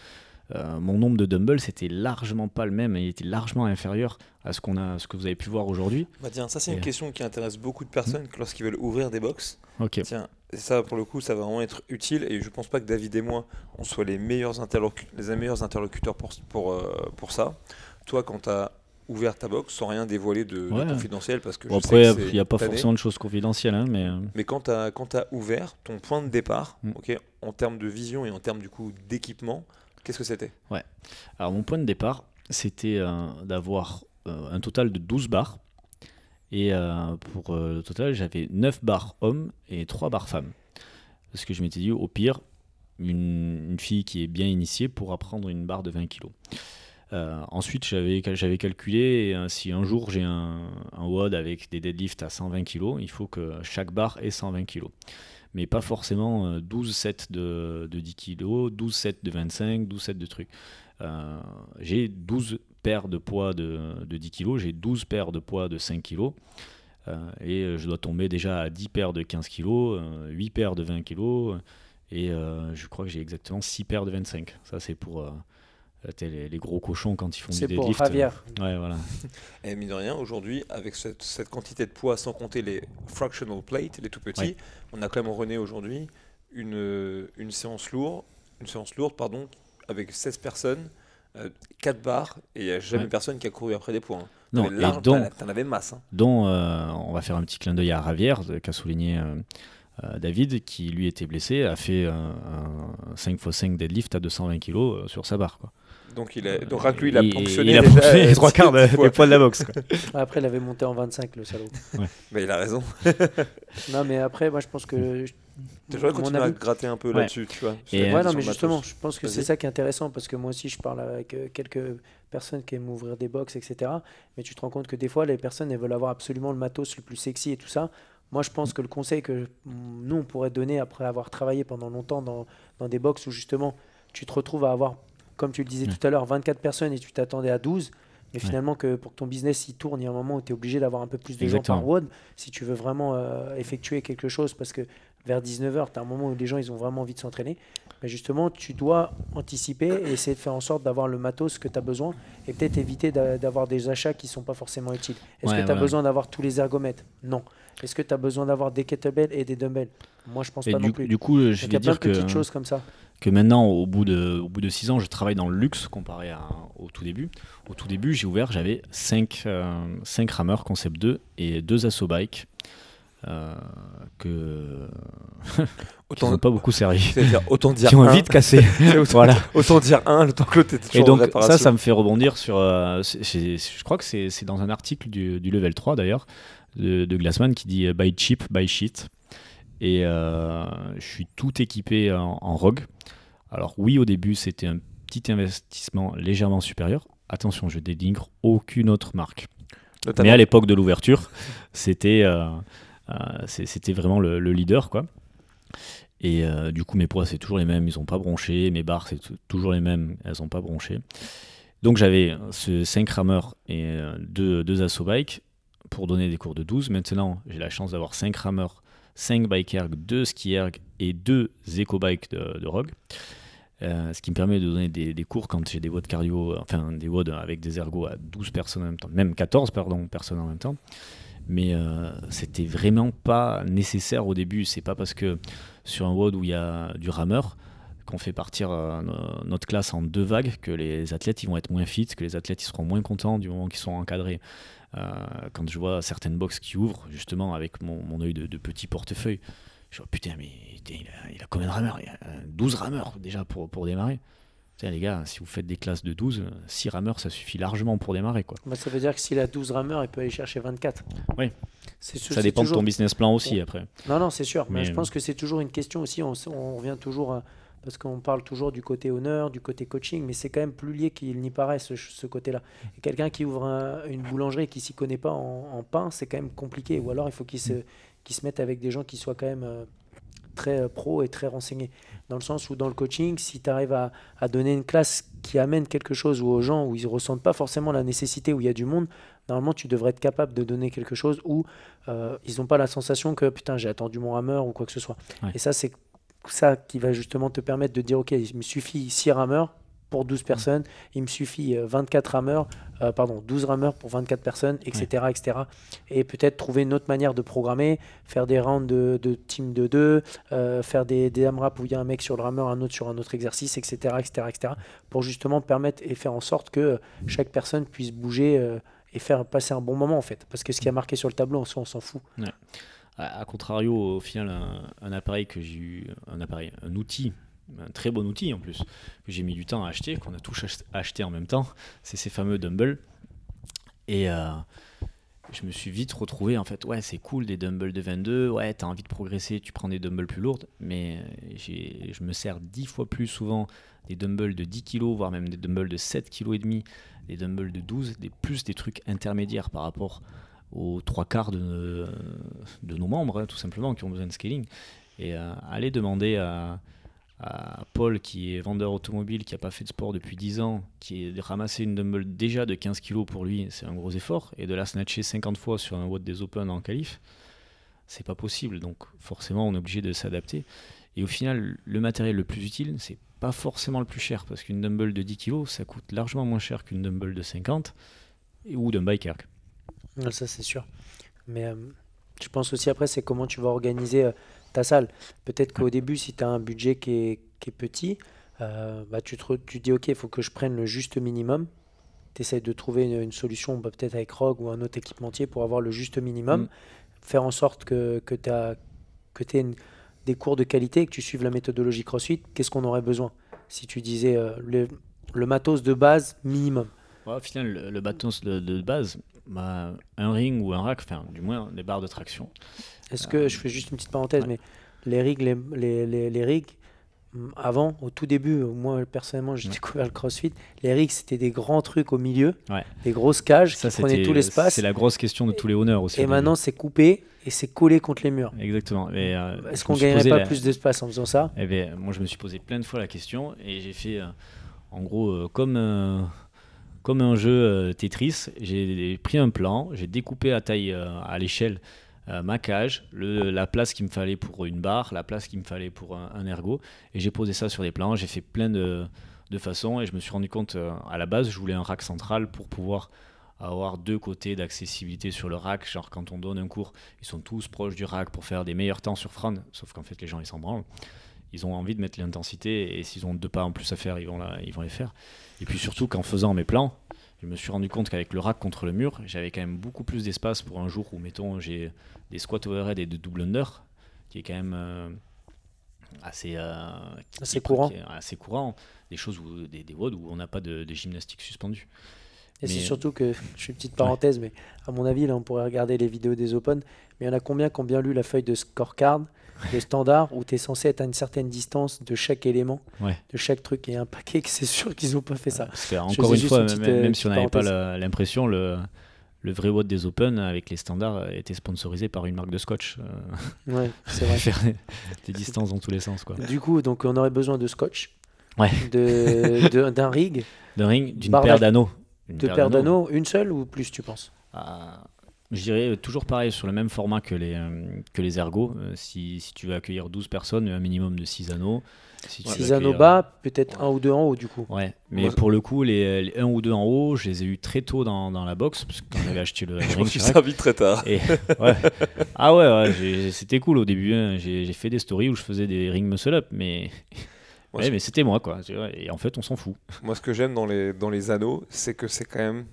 Euh, mon nombre de dumbbells, c'était largement pas le même, il était largement inférieur à ce, qu'on a, ce que vous avez pu voir aujourd'hui. Bah tiens, ça c'est une Et- question qui intéresse beaucoup de personnes lorsqu'ils veulent ouvrir des box. Ok. Tiens, et ça pour le coup, ça va vraiment être utile et je pense pas que David et moi, on soit les meilleurs, interlocu- les meilleurs interlocuteurs pour, pour, euh, pour ça. Toi, quand tu as ouvert ta box, sans rien dévoiler de, confidentiel, parce que Bon, je après, il n'y a pas tanné, forcément de choses confidentielles, hein, mais... euh, Mais quand tu as, quand as ouvert ton point de départ, Mm. ok, en termes de vision et en termes du coup d'équipement, qu'est-ce que c'était? Alors mon point de départ, c'était euh, d'avoir euh, un total de 12 barres. Et euh, pour le total, j'avais 9 barres hommes et 3 barres femmes. Parce que je m'étais dit, au pire, une, fille qui est bien initiée pourra prendre une barre de 20 kg. ensuite, j'avais calculé, si un jour j'ai un, un WOD avec des deadlifts à 120 kg, il faut que chaque barre ait 120 kg. Mais pas forcément euh, 12 sets de, de 10 kg, 12 sets de 25, 12 sets de trucs. Euh, j'ai 12 paires de poids de, de 10 kg, j'ai 12 paires de poids de 5 kg. euh, et euh, je dois tomber déjà à 10 paires de 15 kg, 8 paires de 20 kg, et euh, je crois que j'ai exactement 6 paires de 25. Ça, c'est pour euh, les, les gros cochons quand ils font du C'est pour deadlift. Javier. Ouais, voilà. Et mine de rien, aujourd'hui, avec cette, cette quantité de poids, sans compter les fractional plates, les tout petits, Ouais. on a quand même René aujourd'hui une, une séance lourde, une séance lourde, pardon, avec 16 personnes, 4 barres, et il n'y a jamais Ouais. personne qui a couru après des points. hein. Non, large- donc, t'en- avais masse. hein. dont euh, on va faire un petit clin d'œil à Javier, euh, qu'a souligné euh, euh, David, qui lui était blessé, a fait euh, un 5x5 deadlift à 220 kg euh, sur sa barre. Quoi. Donc, il a, donc lui, il a ponctionné, il a déjà, les euh, trois quarts de- des poids de la boxe. quoi. Après, il avait monté en 25, le salaud. Bah, il a raison. non, mais après, moi, je pense que. Tu devrais mon continuer à avis- gratter un peu Ouais. là-dessus, tu vois. Et, euh, Ouais, question non, mais matos. justement, je pense que c'est ça qui est intéressant parce que moi aussi, je parle avec euh, quelques personnes qui aiment ouvrir des box, etc. Mais tu te rends compte que des fois, les personnes, elles veulent avoir absolument le matos le plus sexy et tout ça. Moi, je pense que le conseil que nous, on pourrait donner après avoir travaillé pendant longtemps dans, dans des box où justement, tu te retrouves à avoir, comme tu le disais tout à l'heure, 24 personnes et tu t'attendais à 12. Mais Ouais. finalement, que pour que ton business il tourne, il y a un moment où tu es obligé d'avoir un peu plus de Exactement. gens par WOD si tu veux vraiment euh, effectuer quelque chose. Parce que vers 19h, tu as un moment où les gens ils ont vraiment envie de s'entraîner. Mais justement, tu dois anticiper et essayer de faire en sorte d'avoir le matos que tu as besoin et peut-être éviter d'a- d'avoir des achats qui sont pas forcément utiles. Est-ce Ouais, que tu as besoin d'avoir tous les ergomètres? Non. Est-ce que tu as besoin d'avoir des kettlebells et des dumbbells? Moi, je pense Et pas non du, plus. du coup, je Donc, il y vais dire de que, petites choses comme ça. Que maintenant, au bout, de, au bout de 6 ans, je travaille dans le luxe comparé à, au tout début. Au tout début, j'ai ouvert, j'avais 5, rameurs Concept 2 et 2 Asso Bike euh, que qui n'ont pas beaucoup servi. autant dire Qui ont un, vite cassé. autant, voilà. autant dire un, le temps que l'autre Et donc ça, ça me fait rebondir sur... euh, je crois que c'est dans un article du, du Level 3 d'ailleurs, de, de Glassman qui dit euh, Buy cheap, buy shit. Et euh, je suis tout équipé en, en Rogue. Alors oui, au début, c'était un petit investissement légèrement supérieur. Attention, je dénigre aucune autre marque. Notamment- Mais à l'époque de l'ouverture, c'était euh, euh, c'était vraiment le, le leader. quoi. Et euh, du coup, mes poids, c'est toujours les mêmes, ils n'ont pas bronché. Mes barres, c'est toujours les mêmes, elles n'ont pas bronché. Donc j'avais ce 5 rameurs et 2 deux, Asso Bike pour donner des cours de 12. Maintenant, j'ai la chance d'avoir 5 rameurs, 5 bike erg, 2 ski erg et 2 éco bike de, de Rogue. Euh, ce qui me permet de donner des, cours quand j'ai des WOD cardio, enfin des WOD avec des ergos à 12 personnes en même temps, même 14 pardon, personnes en même temps. Mais euh, c'était vraiment pas nécessaire au début. C'est pas parce que sur un WOD où il y a du rameur qu'on fait partir euh, no- notre classe en deux vagues que les athlètes ils vont être moins fit, que les athlètes ils seront moins contents du moment qu'ils sont encadrés. Euh, quand je vois certaines boxes qui ouvrent, justement avec mon, mon œil de, de petit portefeuille, je vois putain, mais il, a, il a combien de rameurs? Il a euh, 12 rameurs déjà pour, pour démarrer. Putain, les gars, si vous faites des classes de 12, 6 rameurs ça suffit largement pour démarrer. Quoi. Bah, ça veut dire que s'il a 12 rameurs, il peut aller chercher 24. Oui. Sûr- Ça dépend de ton business plan aussi après. Non, non, c'est sûr. Mais, Mais, je euh, pense que c'est toujours une question aussi. On, on revient toujours. à- parce qu'on parle toujours du côté honneur, du côté coaching, mais c'est quand même plus lié qu'il n'y paraît ce, ce côté-là. Quelqu'un qui ouvre un- une boulangerie et qui s'y connaît pas en, en pain, c'est quand même compliqué. Ou alors il faut qu'il se, mette avec des gens qui soient quand même euh, très euh, pro et très renseignés. Dans le sens où dans le coaching, si tu arrives à, à donner une classe qui amène quelque chose ou aux gens où ils ne ressentent pas forcément la nécessité, où il y a du monde, normalement tu devrais être capable de donner quelque chose où euh, ils n'ont pas la sensation que putain j'ai attendu mon rameur ou quoi que ce soit. Ouais. Et ça c'est ça qui va justement te permettre de dire ok il me suffit 6 rameurs pour 12 personnes, il me suffit euh, 24 rameurs, euh, pardon 12 rameurs pour 24 personnes, etc. etc. Et peut-être trouver une autre manière de programmer, faire des rounds de, de team de deux, euh, faire des, des AMRAP où il y a un mec sur le rameur, un autre sur un autre exercice, etc. etc., etc. pour justement permettre et faire en sorte que chaque personne puisse bouger euh, et faire passer un bon moment en fait. Parce que ce qui a marqué sur le tableau, en soi, on s'en fout. A, contrario, au final, un, appareil que j'ai eu, un appareil, un outil, un très bon outil en plus, que j'ai mis du temps à acheter, qu'on a tous ach- acheté en même temps, c'est ces fameux dumbbells. Et euh, je me suis vite retrouvé, en fait, ouais, c'est cool des dumbbells de 22, ouais, t'as envie de progresser, tu prends des dumbbells plus lourdes, mais je me sers 10 fois plus souvent des dumbbells de 10 kg, voire même des dumbbells de 7 kg et demi, des dumbbells de 12, des, plus des trucs intermédiaires par rapport aux trois quarts de, nos membres, hein, tout simplement, qui ont besoin de scaling. Et euh, aller demander à, Paul, qui est vendeur automobile, qui n'a pas fait de sport depuis 10 ans, qui est de ramasser une dumbbell déjà de 15 kg pour lui, c'est un gros effort, et de la snatcher 50 fois sur un WOD des Open en qualif, c'est pas possible. Donc forcément, on est obligé de s'adapter. Et au final, le matériel le plus utile, c'est pas forcément le plus cher, parce qu'une dumbbell de 10 kg, ça coûte largement moins cher qu'une dumbbell de 50 et- ou d'un bike. Ça, c'est sûr. Mais euh, je pense aussi après, c'est comment tu vas organiser euh, ta salle. Peut-être qu'au début, si tu as un budget qui est, qui est petit, euh, bah, tu, te, tu te dis, OK, il faut que je prenne le juste minimum. Tu essaies de trouver une, une solution, bah, peut-être avec Rogue ou un autre équipementier, pour avoir le juste minimum. Mm. Faire en sorte que, que tu aies des cours de qualité, que tu suives la méthodologie CrossFit. Qu'est-ce qu'on aurait besoin? Si tu disais euh, le, le matos de base minimum. Ouais, au final, le, de, de base, bah, un ring ou un rack, enfin, du moins des barres de traction. Est-ce que, je fais juste une petite parenthèse, ouais. mais les rigs, les, les, les, les rigs, hum, avant, au tout début, euh, moi personnellement, j'ai Ouais. découvert le CrossFit. Les rigs, c'était des grands trucs au milieu, Ouais. des grosses cages Ça, qui prenaient tout l'espace. C'est la grosse question de tous les honneurs aussi. Et maintenant, c'est coupé et c'est collé contre les murs. Exactement. Euh, Est-ce qu'on gagnerait pas la- plus d'espace en faisant ça? Eh ben, moi, je me suis posé plein de fois la question et j'ai fait, euh, en gros, euh, comme, euh, comme un jeu euh, Tetris, j'ai pris un plan, j'ai découpé à taille, euh, à l'échelle, euh, ma cage, la place qu'il me fallait pour une barre, la place qu'il me fallait pour un, ergot, et j'ai posé ça sur des plans. J'ai fait plein de, de façons et je me suis rendu compte, à la base, je voulais un rack central pour pouvoir avoir deux côtés d'accessibilité sur le rack. Genre, quand on donne un cours, ils sont tous proches du rack pour faire des meilleurs temps sur Fran, sauf qu'en fait, les gens, ils s'en branlent ils ont envie de mettre l'intensité et s'ils ont deux pas en plus à faire, ils vont, la- ils vont les faire. Et puis surtout qu'en faisant mes plans, je me suis rendu compte qu'avec le rack contre le mur, j'avais quand même beaucoup plus d'espace pour un jour où, mettons, j'ai des squats overhead et des double under, qui est quand même euh, assez, euh, Assez courant. assez courant. Des choses où, des, des WOD où on n'a pas de, de gymnastique suspendue. Et c'est surtout que, je fais une petite parenthèse, mais à mon avis, là, on pourrait regarder les vidéos des Open, mais il y en a combien qui ont bien lu la feuille de scorecard, de standard, où tu es censé être à une certaine distance de chaque élément, Ouais. de chaque truc, et un paquet que c'est sûr qu'ils n'ont pas fait ça. Parce que, Je encore une fois, une même, petite, euh, même si on n'avait pas l'impression, le, le vrai WOD des Open avec les standards euh, était sponsorisé par une marque de scotch. euh, Ouais, c'est vrai. faire des- distances dans tous les sens. quoi. Du coup, donc on aurait besoin de scotch, Ouais. de- d'un rig, D'un ring, d'une paire d'anneaux. Une de paires d'anneaux, une seule ou plus, tu penses? Ah, je dirais euh, toujours pareil, sur le même format que les, euh, que les ergots. Euh, si, si tu veux accueillir 12 personnes, un minimum de 6 anneaux. Si tu veux 6 anneaux bas, peut-être un ou deux en haut du coup. Ouais, mais Moi, pour le coup, les, les 1 ou 2 en haut, je les ai eu très tôt dans, dans la box, parce que quand j'avais acheté le Je ring, m'en suis servi très tard. Et, ouais. Ah ouais, ouais, c'était cool au début. hein. J'ai j'ai fait des stories où je faisais des ring muscle up, mais, Moi, ouais, mais c'était moi quoi. Et en fait, on s'en fout. Moi, ce que j'aime dans les, dans les anneaux, c'est que c'est quand même.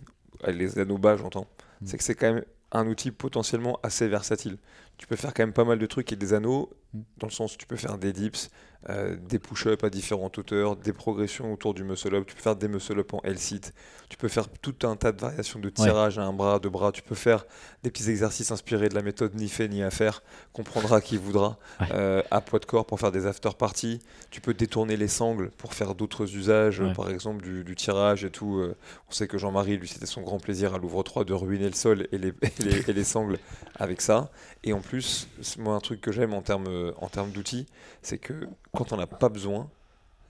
Les anneaux bas, j'entends. Mm. C'est que c'est quand même un outil potentiellement assez versatile. Tu peux faire quand même pas mal de trucs avec des anneaux, Mm. dans le sens où tu peux faire des dips, euh, des push-ups à différentes hauteurs, des progressions autour du muscle-up, tu peux faire des muscle-up en L-sit, tu peux faire tout un tas de variations de tirage à un bras, deux bras, tu peux faire des petits exercices inspirés de la méthode ni fait ni à faire, comprendra qui voudra, Ouais. euh, à poids de corps pour faire des after parties, tu peux détourner les sangles pour faire d'autres usages, Ouais. par exemple du, du tirage et tout. euh, on sait que Jean-Marie, lui, c'était son grand plaisir à Louvre 3 de ruiner le sol et les, et les, et les sangles avec ça. Et en plus, c'est- moi, un truc que j'aime en termes en termes d'outils, c'est que quand on n'a pas besoin,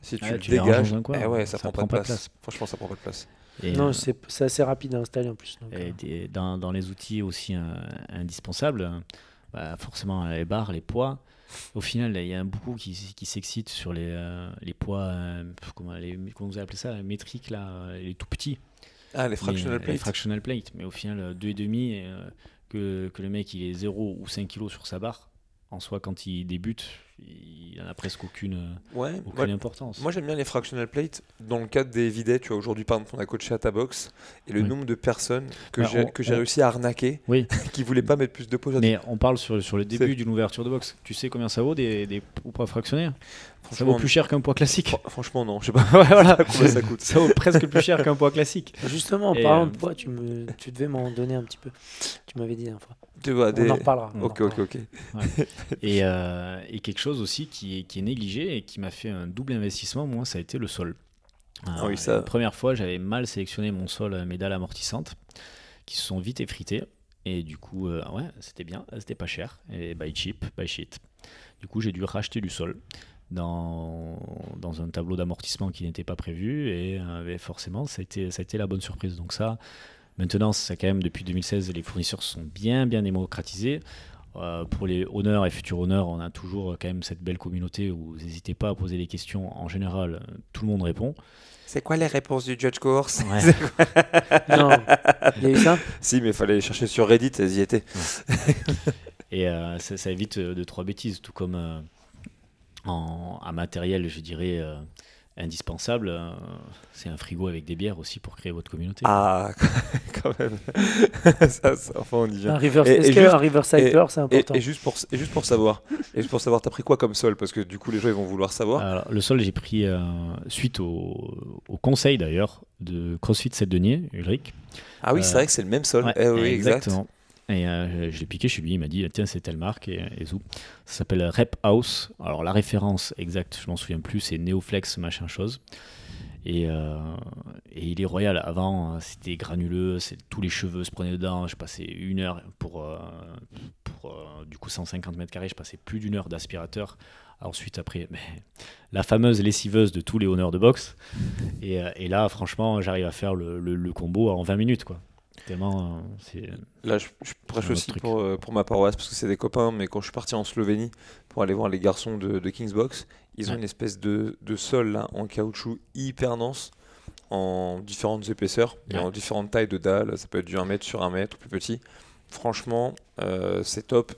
si tu Ouais, le tu dégages, dans un coin, eh ouais, ça, prend, pas de place. place. Franchement, ça prend pas de place. Et, non, euh, c'est assez rapide à installer en plus. donc, et euh, dans, dans les outils aussi euh, indispensables, bah, forcément les barres, les poids. Au final, il y a beaucoup qui, qui s'excitent sur les, euh, les poids, euh, comment, les, comment vous appelez ça, les métriques, là, les tout petits. Ah, les fractional euh, les plates. fractional plate. Mais au final, euh, 2,5, euh, que, que le mec il est 0 ou 5 kilos sur sa barre, en soi, quand il débute, il n'en a presque aucune, Ouais, aucune moi, importance. moi, j'aime bien les fractional plates dans le cadre des videts. Tu vois, aujourd'hui, par exemple, on a coaché à ta box et le Oui. nombre de personnes que Bah, j'ai on- réussi à arnaquer Oui. qui voulaient pas mettre plus de poids. Mais on parle sur, sur le début d'une ouverture de box. Tu sais combien ça vaut des, des poids fractionnaires? Ça vaut plus cher qu'un poids classique. fr- Franchement, non, je sais pas ouais, voilà. combien ça coûte. Ça vaut presque plus cher qu'un poids classique. Justement, en parlant euh, de poids, tu, me, tu devais m'en donner un petit peu. Tu m'avais dit la dernière fois. Tu vois, des... On en reparlera. on en Ok, ok, ok. Et, euh, et quelque chose aussi qui est, qui est négligé et qui m'a fait un double investissement, moi, ça a été le sol. Ah oui, Euh, ça- La première fois, j'avais mal sélectionné mon sol à médaille amortissante, qui se sont vite effritées. Et du coup, euh, ouais, c'était bien, c'était pas cher. Et buy cheap, buy shit. Du coup, j'ai dû racheter du sol dans, dans un tableau d'amortissement qui n'était pas prévu. Et euh, forcément, ça a, été, ça a été la bonne surprise. Donc ça, maintenant, ça quand même, depuis 2016, les fournisseurs sont bien, bien démocratisés. Euh, pour les honneurs et futurs honneurs, on a toujours euh, quand même cette belle communauté où n'hésitez pas à poser des questions. En général, euh, tout le monde répond. C'est quoi les réponses du Judge Course Ouais. Non, il y a eu ça? Si, mais il fallait les chercher sur Reddit, elles y étaient. Et euh, ça, ça évite euh, de trois bêtises, tout comme euh, en, en matériel, je dirais, euh, indispensable. euh, c'est un frigo avec des bières aussi pour créer votre communauté. Ah, quand même. ça, ça- enfin, on y vient. Un river, Et- et Est-ce qu'un Riverside c'est important et juste pour, et juste pour savoir, et juste pour savoir, t'as pris quoi comme sol? Parce que du coup, les gens ils vont vouloir savoir. Alors, le sol, j'ai pris euh, suite au, au conseil d'ailleurs de CrossFit 7 Denier, Ulrich. Ah oui, euh, c'est vrai que c'est le même sol. Ouais, Eh oui, exact. Et euh, je l'ai piqué chez lui, il m'a dit tiens c'est telle marque et, et zou. Ça s'appelle Rep House. Alors la référence exacte, je m'en souviens plus, c'est Neoflex machin chose. Et, euh, il est royal. Avant euh, c'était granuleux, tous les cheveux se prenaient dedans. Je passais une heure pour, du coup 150 mètres carrés, je passais plus d'une heure d'aspirateur. Ensuite après, mais, la fameuse lessiveuse de tous les honneurs de boxe. Et, là franchement j'arrive à faire le- le combo en 20 minutes quoi. Tellement euh, c'est Là, je, je prêche aussi pour, euh, pour ma paroisse parce que c'est des copains, mais quand je suis parti en Slovénie pour aller voir les garçons de, de Kingsbox, ils ont Ouais. une espèce de, de sol là, en caoutchouc hyper dense, en différentes épaisseurs et en différentes tailles de dalles. Ça peut être du 1 mètre sur 1 mètre ou plus petit. Franchement, euh, c'est top.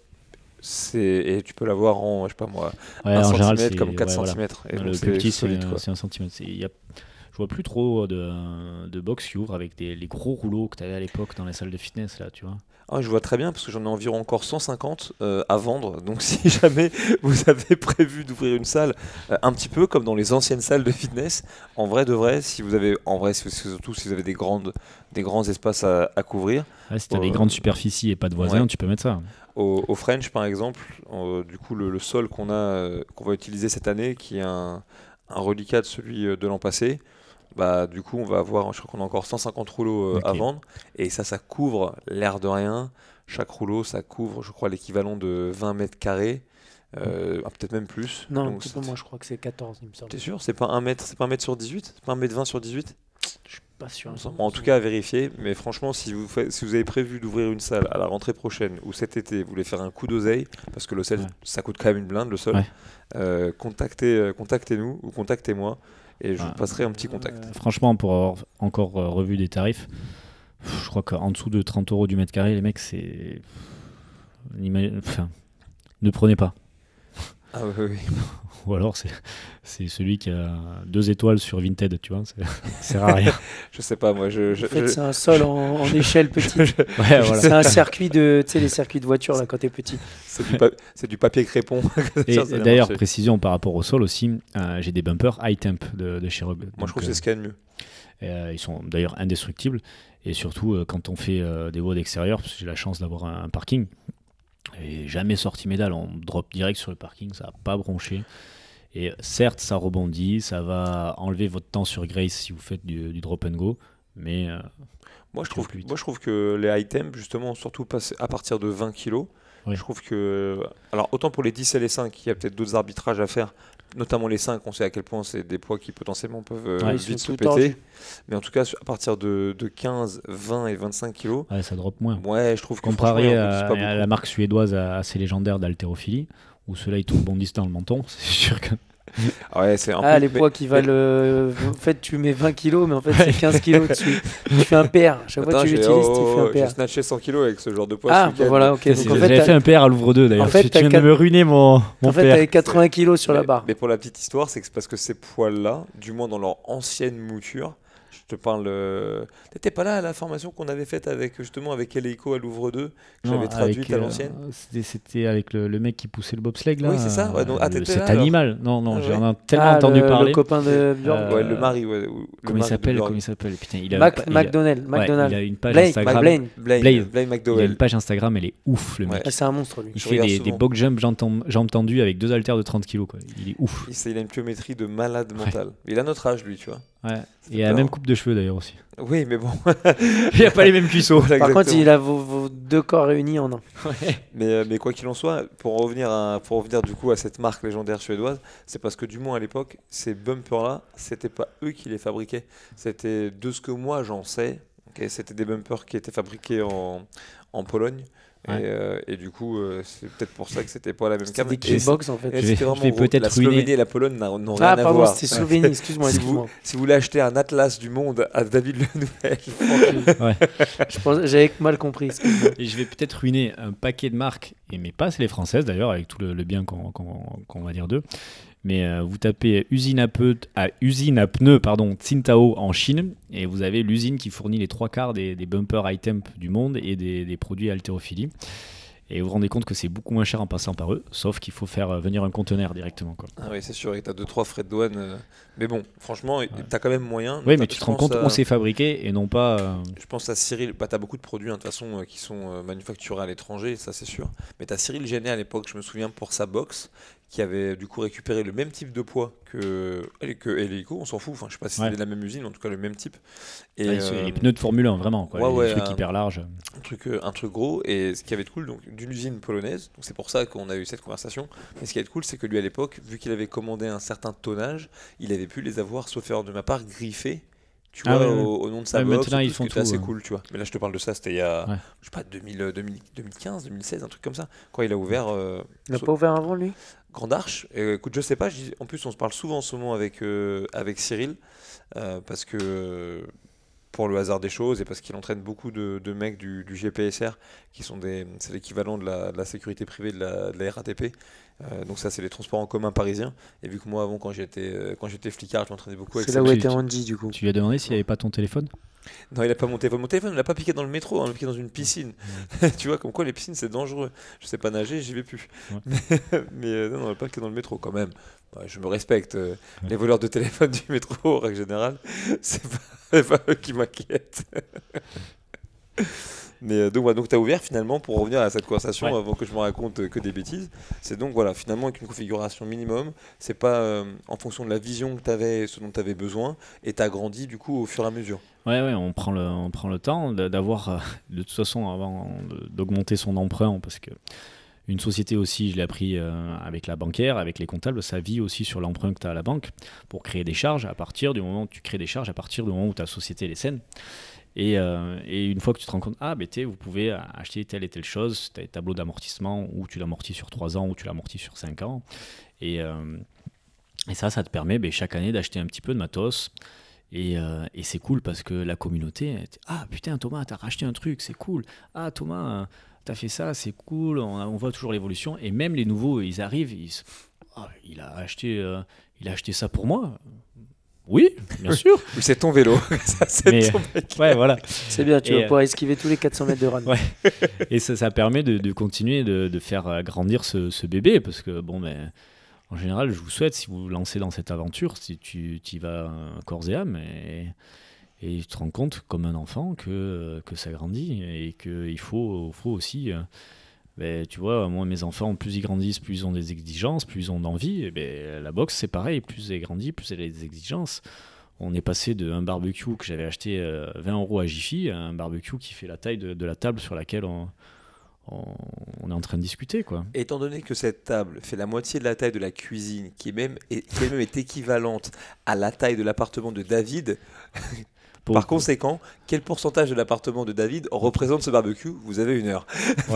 C'est et tu peux l'avoir en, je sais pas moi, Ouais, 1 en général, cm comme 4 ouais, voilà. cm. Le c'est plus petit, c'est solide quoi. c'est un centimètre. C'est- il Y a, je vois plus trop de, de box qui ouvrent avec des, les gros rouleaux que tu avais à l'époque dans les salles de fitness, là, tu vois. Ah, je vois très bien parce que j'en ai environ encore 150 euh, à vendre. Donc si jamais vous avez prévu d'ouvrir une salle, euh, un petit peu comme dans les anciennes salles de fitness, en vrai de vrai, si vous avez, en vrai, surtout si vous avez des grandes, des grands espaces à, à couvrir, si tu as Euh, des grandes superficies et pas de voisins, ouais. tu peux mettre ça. au, au French par exemple, euh, du coup le, le sol qu'on a, euh, qu'on va utiliser cette année, qui est un, un reliquat de celui euh, de l'an passé. Bah, du coup, on va avoir, je crois qu'on a encore 150 rouleaux euh, à vendre, et ça, ça couvre l'air de rien. Chaque rouleau, ça couvre, je crois, l'équivalent de 20 mètres carrés, euh, ah, peut-être même plus. Non, un Donc, petit peu c'est- moins, je crois que c'est 14, il me semble. T'es sûr? C'est pas 1 mètre, c'est pas 1 mètre sur 18 C'est pas 1 mètre 20 sur 18 Je suis pas sûr. En tout cas, à vérifier. Mais franchement, si vous, faites- si vous avez prévu d'ouvrir une salle à la rentrée prochaine ou cet été, vous voulez faire un coup d'oseille, parce que le sol, Ouais. ça coûte quand même une blinde, le sol, Ouais. euh, contactez, contactez-nous ou contactez-moi et je vous passerai un petit contact. Euh, franchement, pour avoir encore euh, revu des tarifs, je crois qu'en dessous de 30 euros du mètre carré, les mecs, c'est. Enfin, ne prenez pas. Ah oui, oui. Ou alors, c'est c'est celui qui a deux étoiles sur Vinted, tu vois. c'est- Ça sert à rien. Je sais pas, moi, je. je- En fait, je- c'est un sol en, en échelle petite. Ouais, voilà. C'est un circuit de, tu sais, les circuits de voiture là quand t'es petit. c'est du, pa- du papier crépon. D'ailleurs, précision par rapport au sol aussi, euh, j'ai des bumpers high temp de, de chez Rogue. moi, je trouve que euh, c'est ce qu'il y a de mieux. Euh, ils sont d'ailleurs indestructibles. Et surtout, euh, quand on fait euh, des voies d'extérieur, parce que j'ai la chance d'avoir un, un parking, et jamais sorti médaille, on drop direct sur le parking, ça va pas bronché. Et certes, ça rebondit, ça va enlever votre temps sur Grace si vous faites du, du drop and go, mais euh, Moi je, trouve, va plus vite. moi, je trouve que les items, justement, surtout à partir de 20 kg, Oui. je trouve que. Alors, autant pour les 10 et les 5, il y a peut-être d'autres arbitrages à faire, notamment les 5, on sait à quel point c'est des poids qui potentiellement peuvent euh, Ouais, vite se péter. tordus. Mais en tout cas, à partir de, de 15, 20 et 25 kg, ouais, ça drop moins. ouais, je trouve que. Comparé en à, pas à la marque suédoise assez légendaire d'haltérophilie, où ceux-là ils te rebondissent dans le menton, c'est sûr que. Ah ouais, c'est un Ah, peu- les mais- poids qui valent. euh, en fait, tu mets 20 kilos, mais en fait, c'est 15 kilos dessus. Tu fais un PR. Chaque fois que tu j'ai- l'utilises, oh, tu oh, fais un J'ai PR. snatché 100 kg avec ce genre de poids. Ah, bah voilà, ok. Donc en J'avais fait, un PR à Louvre 2 d'ailleurs. En fait, tu viens de me ruiner mon, mon en fait, t'avais 80 kilos sur la barre. Mais pour la petite histoire, c'est que c'est parce que ces poils-là, du moins dans leur ancienne mouture, te parle. euh, T'étais pas là à la formation qu'on avait faite avec justement avec Eleiko à Louvre 2, que j'avais traduite avec, à euh, l'ancienne. c'était- C'était avec le, le mec qui poussait le bobsleigh là. Oui, c'est ça, ouais, donc- ah, le- cet là, animal. Non, non, Ah, j'en ouais. ai tellement Ah, entendu le, parler. Le copain de Björn. Euh, ouais, le mari, ouais. ou- le comment il s'appelle. Comment il s'appelle Putain, il a Mac, il a- McDonald. ouais, McDonald. il a une page Blake, Instagram. Blaine. Blaine, Blaine. Blaine Il a une page Instagram, elle est ouf le mec. C'est un monstre, lui. Il Je fait des, box jump jambes ten- jambes tendues avec deux haltères de 30 kilos. Quoi. Il est ouf. Il a une pliométrie de malade mental. Il a notre âge, lui, tu vois. Ouais. Et la peur. même coupe de cheveux d'ailleurs aussi. Oui, mais bon. Il a pas les mêmes cuisseaux. Voilà, Par contre, il a vos, vos deux corps réunis en un. Mais, euh, mais quoi qu'il en soit, pour revenir, à, pour revenir du coup à cette marque légendaire suédoise, c'est parce que du moins à l'époque, ces bumpers-là, c'était pas eux qui les fabriquaient. C'était de ce que moi j'en sais. ok, c'était des bumpers qui étaient fabriqués en, en Pologne. Ouais. Et, euh, et du coup, euh, c'est peut-être pour ça que c'était pas la même des Et kickbox en fait. Je vais- c'était je vraiment peut-être La ruiner- et la Pologne n'ont rien Ah, à pardon, voir. c'était Slovénie. Excuse-moi, Si vous, excuse-moi. si vous voulez acheter un atlas du monde à David Le Nouvel, Je pense- J'avais mal compris. Et je vais peut-être ruiner un paquet de marques, et mais pas c'est les françaises d'ailleurs, avec tout le, le bien qu'on va dire d'eux. Mais euh, vous tapez usine à, peu, à usine à pneus pardon, Tsingtao en Chine, et vous avez l'usine qui fournit les trois quarts des, des bumpers high temp du monde et des, des produits haltérophilie. Et vous vous rendez compte que c'est beaucoup moins cher en passant par eux, sauf qu'il faut faire euh, venir un conteneur directement. Quoi. Ah oui, c'est sûr, et t'as 2-3 frais de douane. euh, Mais bon, franchement, t'as quand même moyen. Oui, mais tu te rends compte à- où c'est fabriqué et non pas. euh, Je pense à Cyril, bah, tu as beaucoup de produits hein, de toute façon qui sont manufacturés à l'étranger, ça c'est sûr. Mais tu as Cyril Genet à l'époque, je me souviens, pour sa box, qui avait du coup récupéré le même type de poids que, que Helico, on s'en fout, enfin je sais pas si Ouais. c'était de la même usine, en tout cas le même type. Et ouais, euh, les pneus de Formule 1, vraiment. Quoi, ouais, les trucs euh, hyper larges. un truc, euh, un truc gros, et ce qui avait de cool, donc d'une usine polonaise, donc c'est pour ça qu'on a eu cette conversation. Mais ce qui avait de cool, c'est que lui à l'époque, vu qu'il avait commandé un certain tonnage, il avait pu les avoir, sauf erreur de ma part, griffés. Tu Ah vois, ouais, ouais. au, au nom de sa Ouais, box, maintenant, ils font assez tout, hein. cool, tu vois. Mais là, je te parle de ça, c'était il y a, Ouais. je sais pas, 2000, euh, 2000 2015, 2016, un truc comme ça. Quand il a ouvert euh, Il n'a so- pas ouvert avant lui? Grande Arche. Et, écoute, je sais pas, je dis- en plus, on se parle souvent en ce moment avec, euh, avec Cyril, euh, parce que pour le hasard des choses et parce qu'il entraîne beaucoup de, de mecs du, du GPSR, qui sont des, c'est l'équivalent de la, de la sécurité privée de la, de la RATP. Euh, donc ça, c'est les transports en commun parisiens. Et vu que moi, avant, quand j'étais, euh, quand j'étais flicard, je m'entraînais beaucoup avec C'est là où tu- était Andy du coup. Tu lui as demandé s'il n'y avait pas ton téléphone? Non, il a pas mon téléphone. Mon téléphone, il l'a pas piqué dans le métro, hein, il l'a piqué dans une piscine. tu vois, comme quoi les piscines, c'est dangereux. Je sais pas nager, j'y vais plus. Ouais. Mais, mais, euh, non, non, il l'a pas piqué dans le métro quand même. Je me respecte. euh, Ouais. Les voleurs de téléphone du métro, en règle générale, c'est pas, c'est pas eux qui m'inquiètent. Mais euh, donc, voilà, donc tu as ouvert finalement, pour revenir à cette conversation Ouais. avant que je me raconte euh, que des bêtises, c'est donc voilà, finalement avec une configuration minimum, c'est pas euh, en fonction de la vision que tu avais, ce dont tu avais besoin, et tu as grandi du coup au fur et à mesure. Ouais, ouais, on prend le, on prend le temps d'avoir, de toute façon, avant d'augmenter son emprunt, parce que Une société aussi, je l'ai appris avec la bancaire, avec les comptables, ça vit aussi sur l'emprunt que tu as à la banque pour créer des charges à partir du moment où tu crées des charges, à partir du moment où ta société les saine. Et, euh, et, une fois que tu te rends compte, ah, ben, vous pouvez acheter telle et telle chose, tu as des tableaux d'amortissement où tu l'amortis sur 3 ans ou tu l'amortis sur 5 ans. Et, euh, et ça, ça te permet ben, chaque année d'acheter un petit peu de matos. Et, euh, c'est cool parce que la communauté, ah putain Thomas, t'as racheté un truc, c'est cool. Ah Thomas, t'as fait ça, c'est cool. On, voit toujours l'évolution. Et même les nouveaux, ils arrivent, ils, ah, il, a acheté, il a acheté ça pour moi. Oui, bien sûr. c'est ton vélo. c'est ouais, voilà. C'est bien, tu vas pouvoir esquiver tous les 400 mètres de run. Ouais. Et ça, ça permet de, de continuer de, de, faire grandir ce, ce, bébé parce que, bon, mais en général, je vous souhaite, si vous vous lancez dans cette aventure, si tu, tu y vas corps et âme et, et tu te rends compte, comme un enfant, que, que ça grandit et qu'il faut, faut aussi. Ben, tu vois, moi, mes enfants, plus ils grandissent, plus ils ont des exigences, plus ils ont d'envie. Et ben, la boxe, c'est pareil, plus elle grandit, plus elle a des exigences. On est passé d'un barbecue que j'avais acheté 20 euh, euros à Jiffy à un barbecue qui fait la taille de, la table sur laquelle on, est en train de discuter. Quoi. Étant donné que cette table fait la moitié de la taille de la cuisine, qui, même, qui même est équivalente à la taille de l'appartement de David, Par conséquent, quel pourcentage de l'appartement de David représente ce barbecue? Vous avez une heure.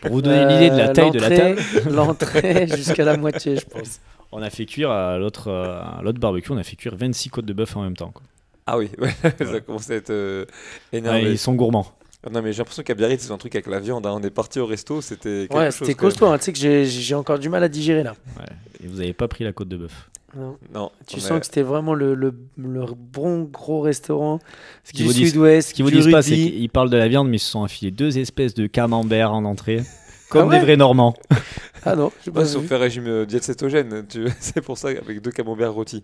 Pour vous donner une idée de la taille de la table. L'entrée jusqu'à la moitié, je pense. On a fait cuire à l'autre, l'autre barbecue, on a fait cuire 26 côtes de bœuf en même temps. Ah oui, ça commence à être euh, énervé. ils sont gourmands. Ah non, mais j'ai l'impression qu'à Biarritz, c'est un truc avec la viande. Hein. On est parti au resto, c'était. Ouais, c'était costaud. Hein. Tu sais que j'ai encore du mal à digérer là. Et vous n'avez pas pris la côte de bœuf. Non. Tu sens que c'était vraiment le, le, bon gros restaurant ce du sud-ouest. Ce qu'ils vous disent pas, c'est qu'ils parlent de la viande, mais ils se sont affilés deux espèces de camembert en entrée. Comme ah des vrais Normands. ah non, je pas. Ils ont fait régime euh, diète cétogène. C'est pour ça, avec deux camemberts rôtis.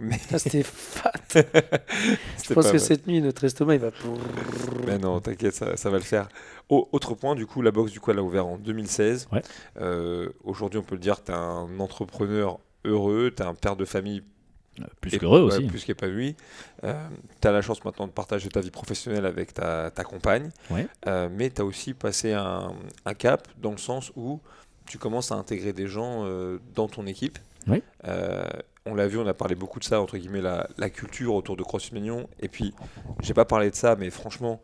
Mais... Ah, c'était fat. je pense que cette nuit, notre estomac, il va. Mais non, t'inquiète, ça, ça, va le faire. autre point, du coup, la boxe, du coup, elle a ouvert en 2016. Ouais. Euh, Aujourd'hui, on peut le dire, tu es un entrepreneur heureux, tu es un père de famille euh, plus qu'heureux aussi. Plus qu'épanoui. Euh, tu as la chance maintenant de partager ta vie professionnelle avec ta, ta compagne. Euh, mais tu as aussi passé un, un, cap dans le sens où tu commences à intégrer des gens euh, dans ton équipe. Oui. on l'a vu, on a parlé beaucoup de ça, entre guillemets, la, la culture autour de CrossFit Mignon. Et puis, j'ai pas parlé de ça, mais franchement,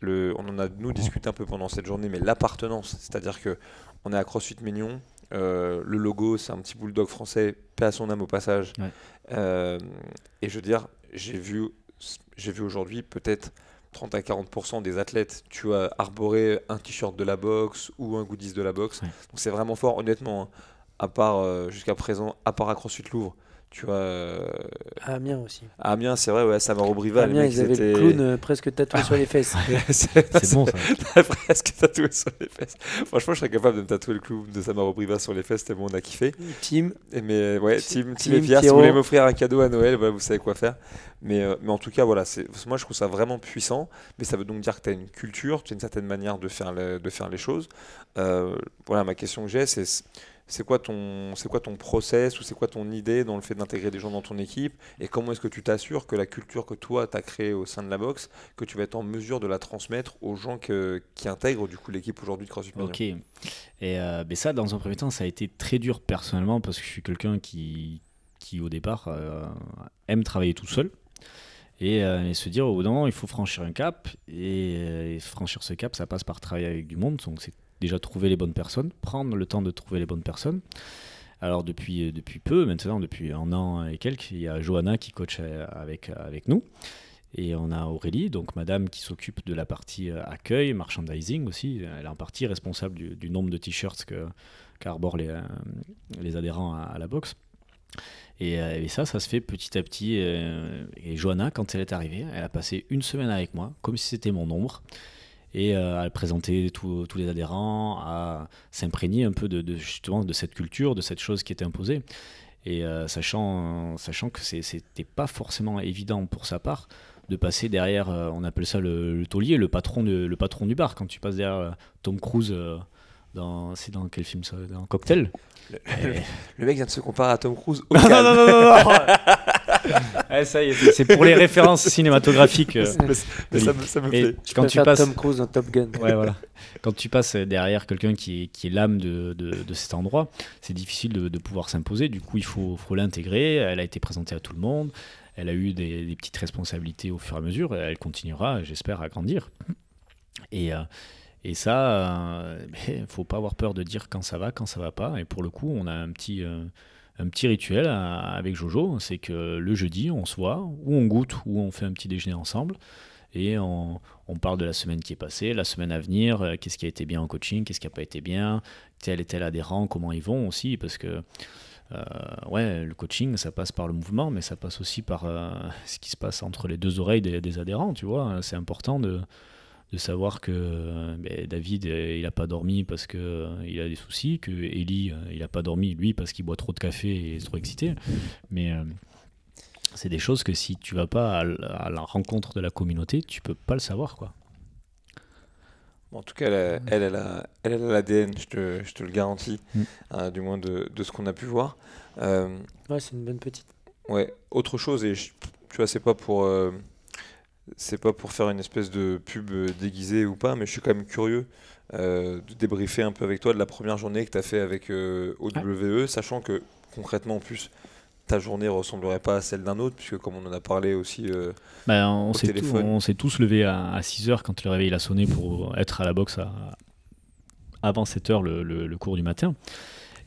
le, on en a nous discuté un peu pendant cette journée, mais l'appartenance, c'est-à-dire que on est à CrossFit Mignon, euh, le logo, c'est un petit bulldog français, paix à son âme au passage. Euh, et je veux dire, j'ai vu, j'ai vu aujourd'hui peut-être 30 à 40% des athlètes, tu as arboré un t-shirt de la boxe ou un goodies de la boxe. Donc c'est vraiment fort, honnêtement. Hein. à part euh, jusqu'à présent, à part à CrossSuite Louvre, tu vois. Euh, à Amiens aussi. À Amiens, c'est vrai, ouais, Samaro Brival. Amiens, ils avaient le clown euh, presque tatoué sur les fesses. c'est bon, ça. presque tatoué sur les fesses. Franchement, je serais capable de me tatouer le clown de Samaro Brival sur les fesses, tellement on a kiffé. Tim. Et mais, ouais, Tim, Tim, et Pierre, si vous voulez m'offrir un cadeau à Noël, vous savez quoi faire. Mais, euh, mais en tout cas, voilà, moi, je trouve ça vraiment puissant. Mais ça veut donc dire que tu as une culture, tu as une certaine manière de faire, de faire les choses. voilà, ma question que j'ai, c'est c'est quoi ton c'est quoi ton process ou c'est quoi ton idée dans le fait d'intégrer des gens dans ton équipe et comment est-ce que tu t'assures que la culture que toi tu as créée au sein de la boxe que tu vas être en mesure de la transmettre aux gens qui intègrent du coup l'équipe aujourd'hui de CrossFit Ok. Et euh, ça dans un premier temps ça a été très dur personnellement parce que je suis quelqu'un qui qui au départ euh, aime travailler tout seul. Et, euh, et, se dire au bout d'un moment il faut franchir un cap et, et, franchir ce cap ça passe par travailler avec du monde donc c'est déjà trouver les bonnes personnes, prendre le temps de trouver les bonnes personnes. Alors depuis, euh, depuis peu, maintenant depuis un an et quelques, il y a Johanna qui coach euh, avec, avec nous. Et on a Aurélie, donc madame qui s'occupe de la partie euh, accueil, merchandising aussi. Elle est en partie responsable du, nombre de t-shirts qu'arborent les, les adhérents à, la boxe. Et, et, ça, ça se fait petit à petit. et Johanna, quand elle est arrivée, elle a passé une semaine avec moi, comme si c'était mon ombre et euh, à présenter tous les adhérents, à s'imprégner un peu de, justement de cette culture, de cette chose qui était imposée. Et euh, sachant, sachant que c'était pas forcément évident pour sa part de passer derrière, euh, on appelle ça le, taulier, le patron, de, le patron du bar. Quand tu passes derrière Tom Cruise, dans, c'est dans quel film ça? Dans Cocktail? Le, mec vient de se comparer à Tom Cruise. non, non, non, non, non Ouais, ça y est, c'est pour les références cinématographiques. euh, Mais ça, mais ça me- ça me Et plaît. Je quand tu passes, Tom Cruise dans Top Gun. ouais, voilà. quand tu passes derrière quelqu'un qui est, qui est l'âme de, de, de cet endroit, c'est difficile de, de pouvoir s'imposer. Du coup, il faut, faut l'intégrer. Elle a été présentée à tout le monde. Elle a eu des, des petites responsabilités au fur et à mesure. Et elle continuera, j'espère, à grandir. Et, euh, et ça, il faut pas avoir peur de dire quand ça va, quand ça va pas. Et pour le coup, on a un petit, euh, un petit rituel avec Jojo. C'est que le jeudi, on se voit, ou on goûte, ou on fait un petit déjeuner ensemble. Et on, parle de la semaine qui est passée, la semaine à venir, euh, qu'est-ce qui a été bien en coaching, qu'est-ce qui n'a pas été bien, tel et tel adhérent, comment ils vont aussi, parce que euh, le coaching, ça passe par le mouvement, mais ça passe aussi par euh, ce qui se passe entre les deux oreilles des adhérents, tu vois. C'est important de, de savoir que euh, ben, David, euh, il n'a pas dormi parce qu'il il a des soucis, que Ellie, euh, il n'a pas dormi, lui, parce qu'il boit trop de café et est trop excité. Mais euh, c'est des choses que si tu vas pas à, la rencontre de la communauté, tu peux pas le savoir, quoi. En tout cas, elle, a- elle, elle a elle, elle a l'ADN, je te, je te le garantis, Mm. hein, du moins de, de ce qu'on a pu voir. Euh, Ouais, c'est une bonne petite. Ouais, autre chose, et je- tu vois, c'est pas pour, euh, c'est pas pour faire une espèce de pub déguisée ou pas, mais je suis quand même curieux euh, de débriefer un peu avec toi de la première journée que tu as fait avec euh, OWE, sachant que concrètement, en plus, ta journée ressemblerait pas à celle d'un autre, puisque comme on en a parlé aussi, euh, Bah, on Au s'est tous, téléphone. on s'est tous levés à, 6h quand le réveil il a sonné pour être à la boxe à- avant 7h le, le- le cours du matin.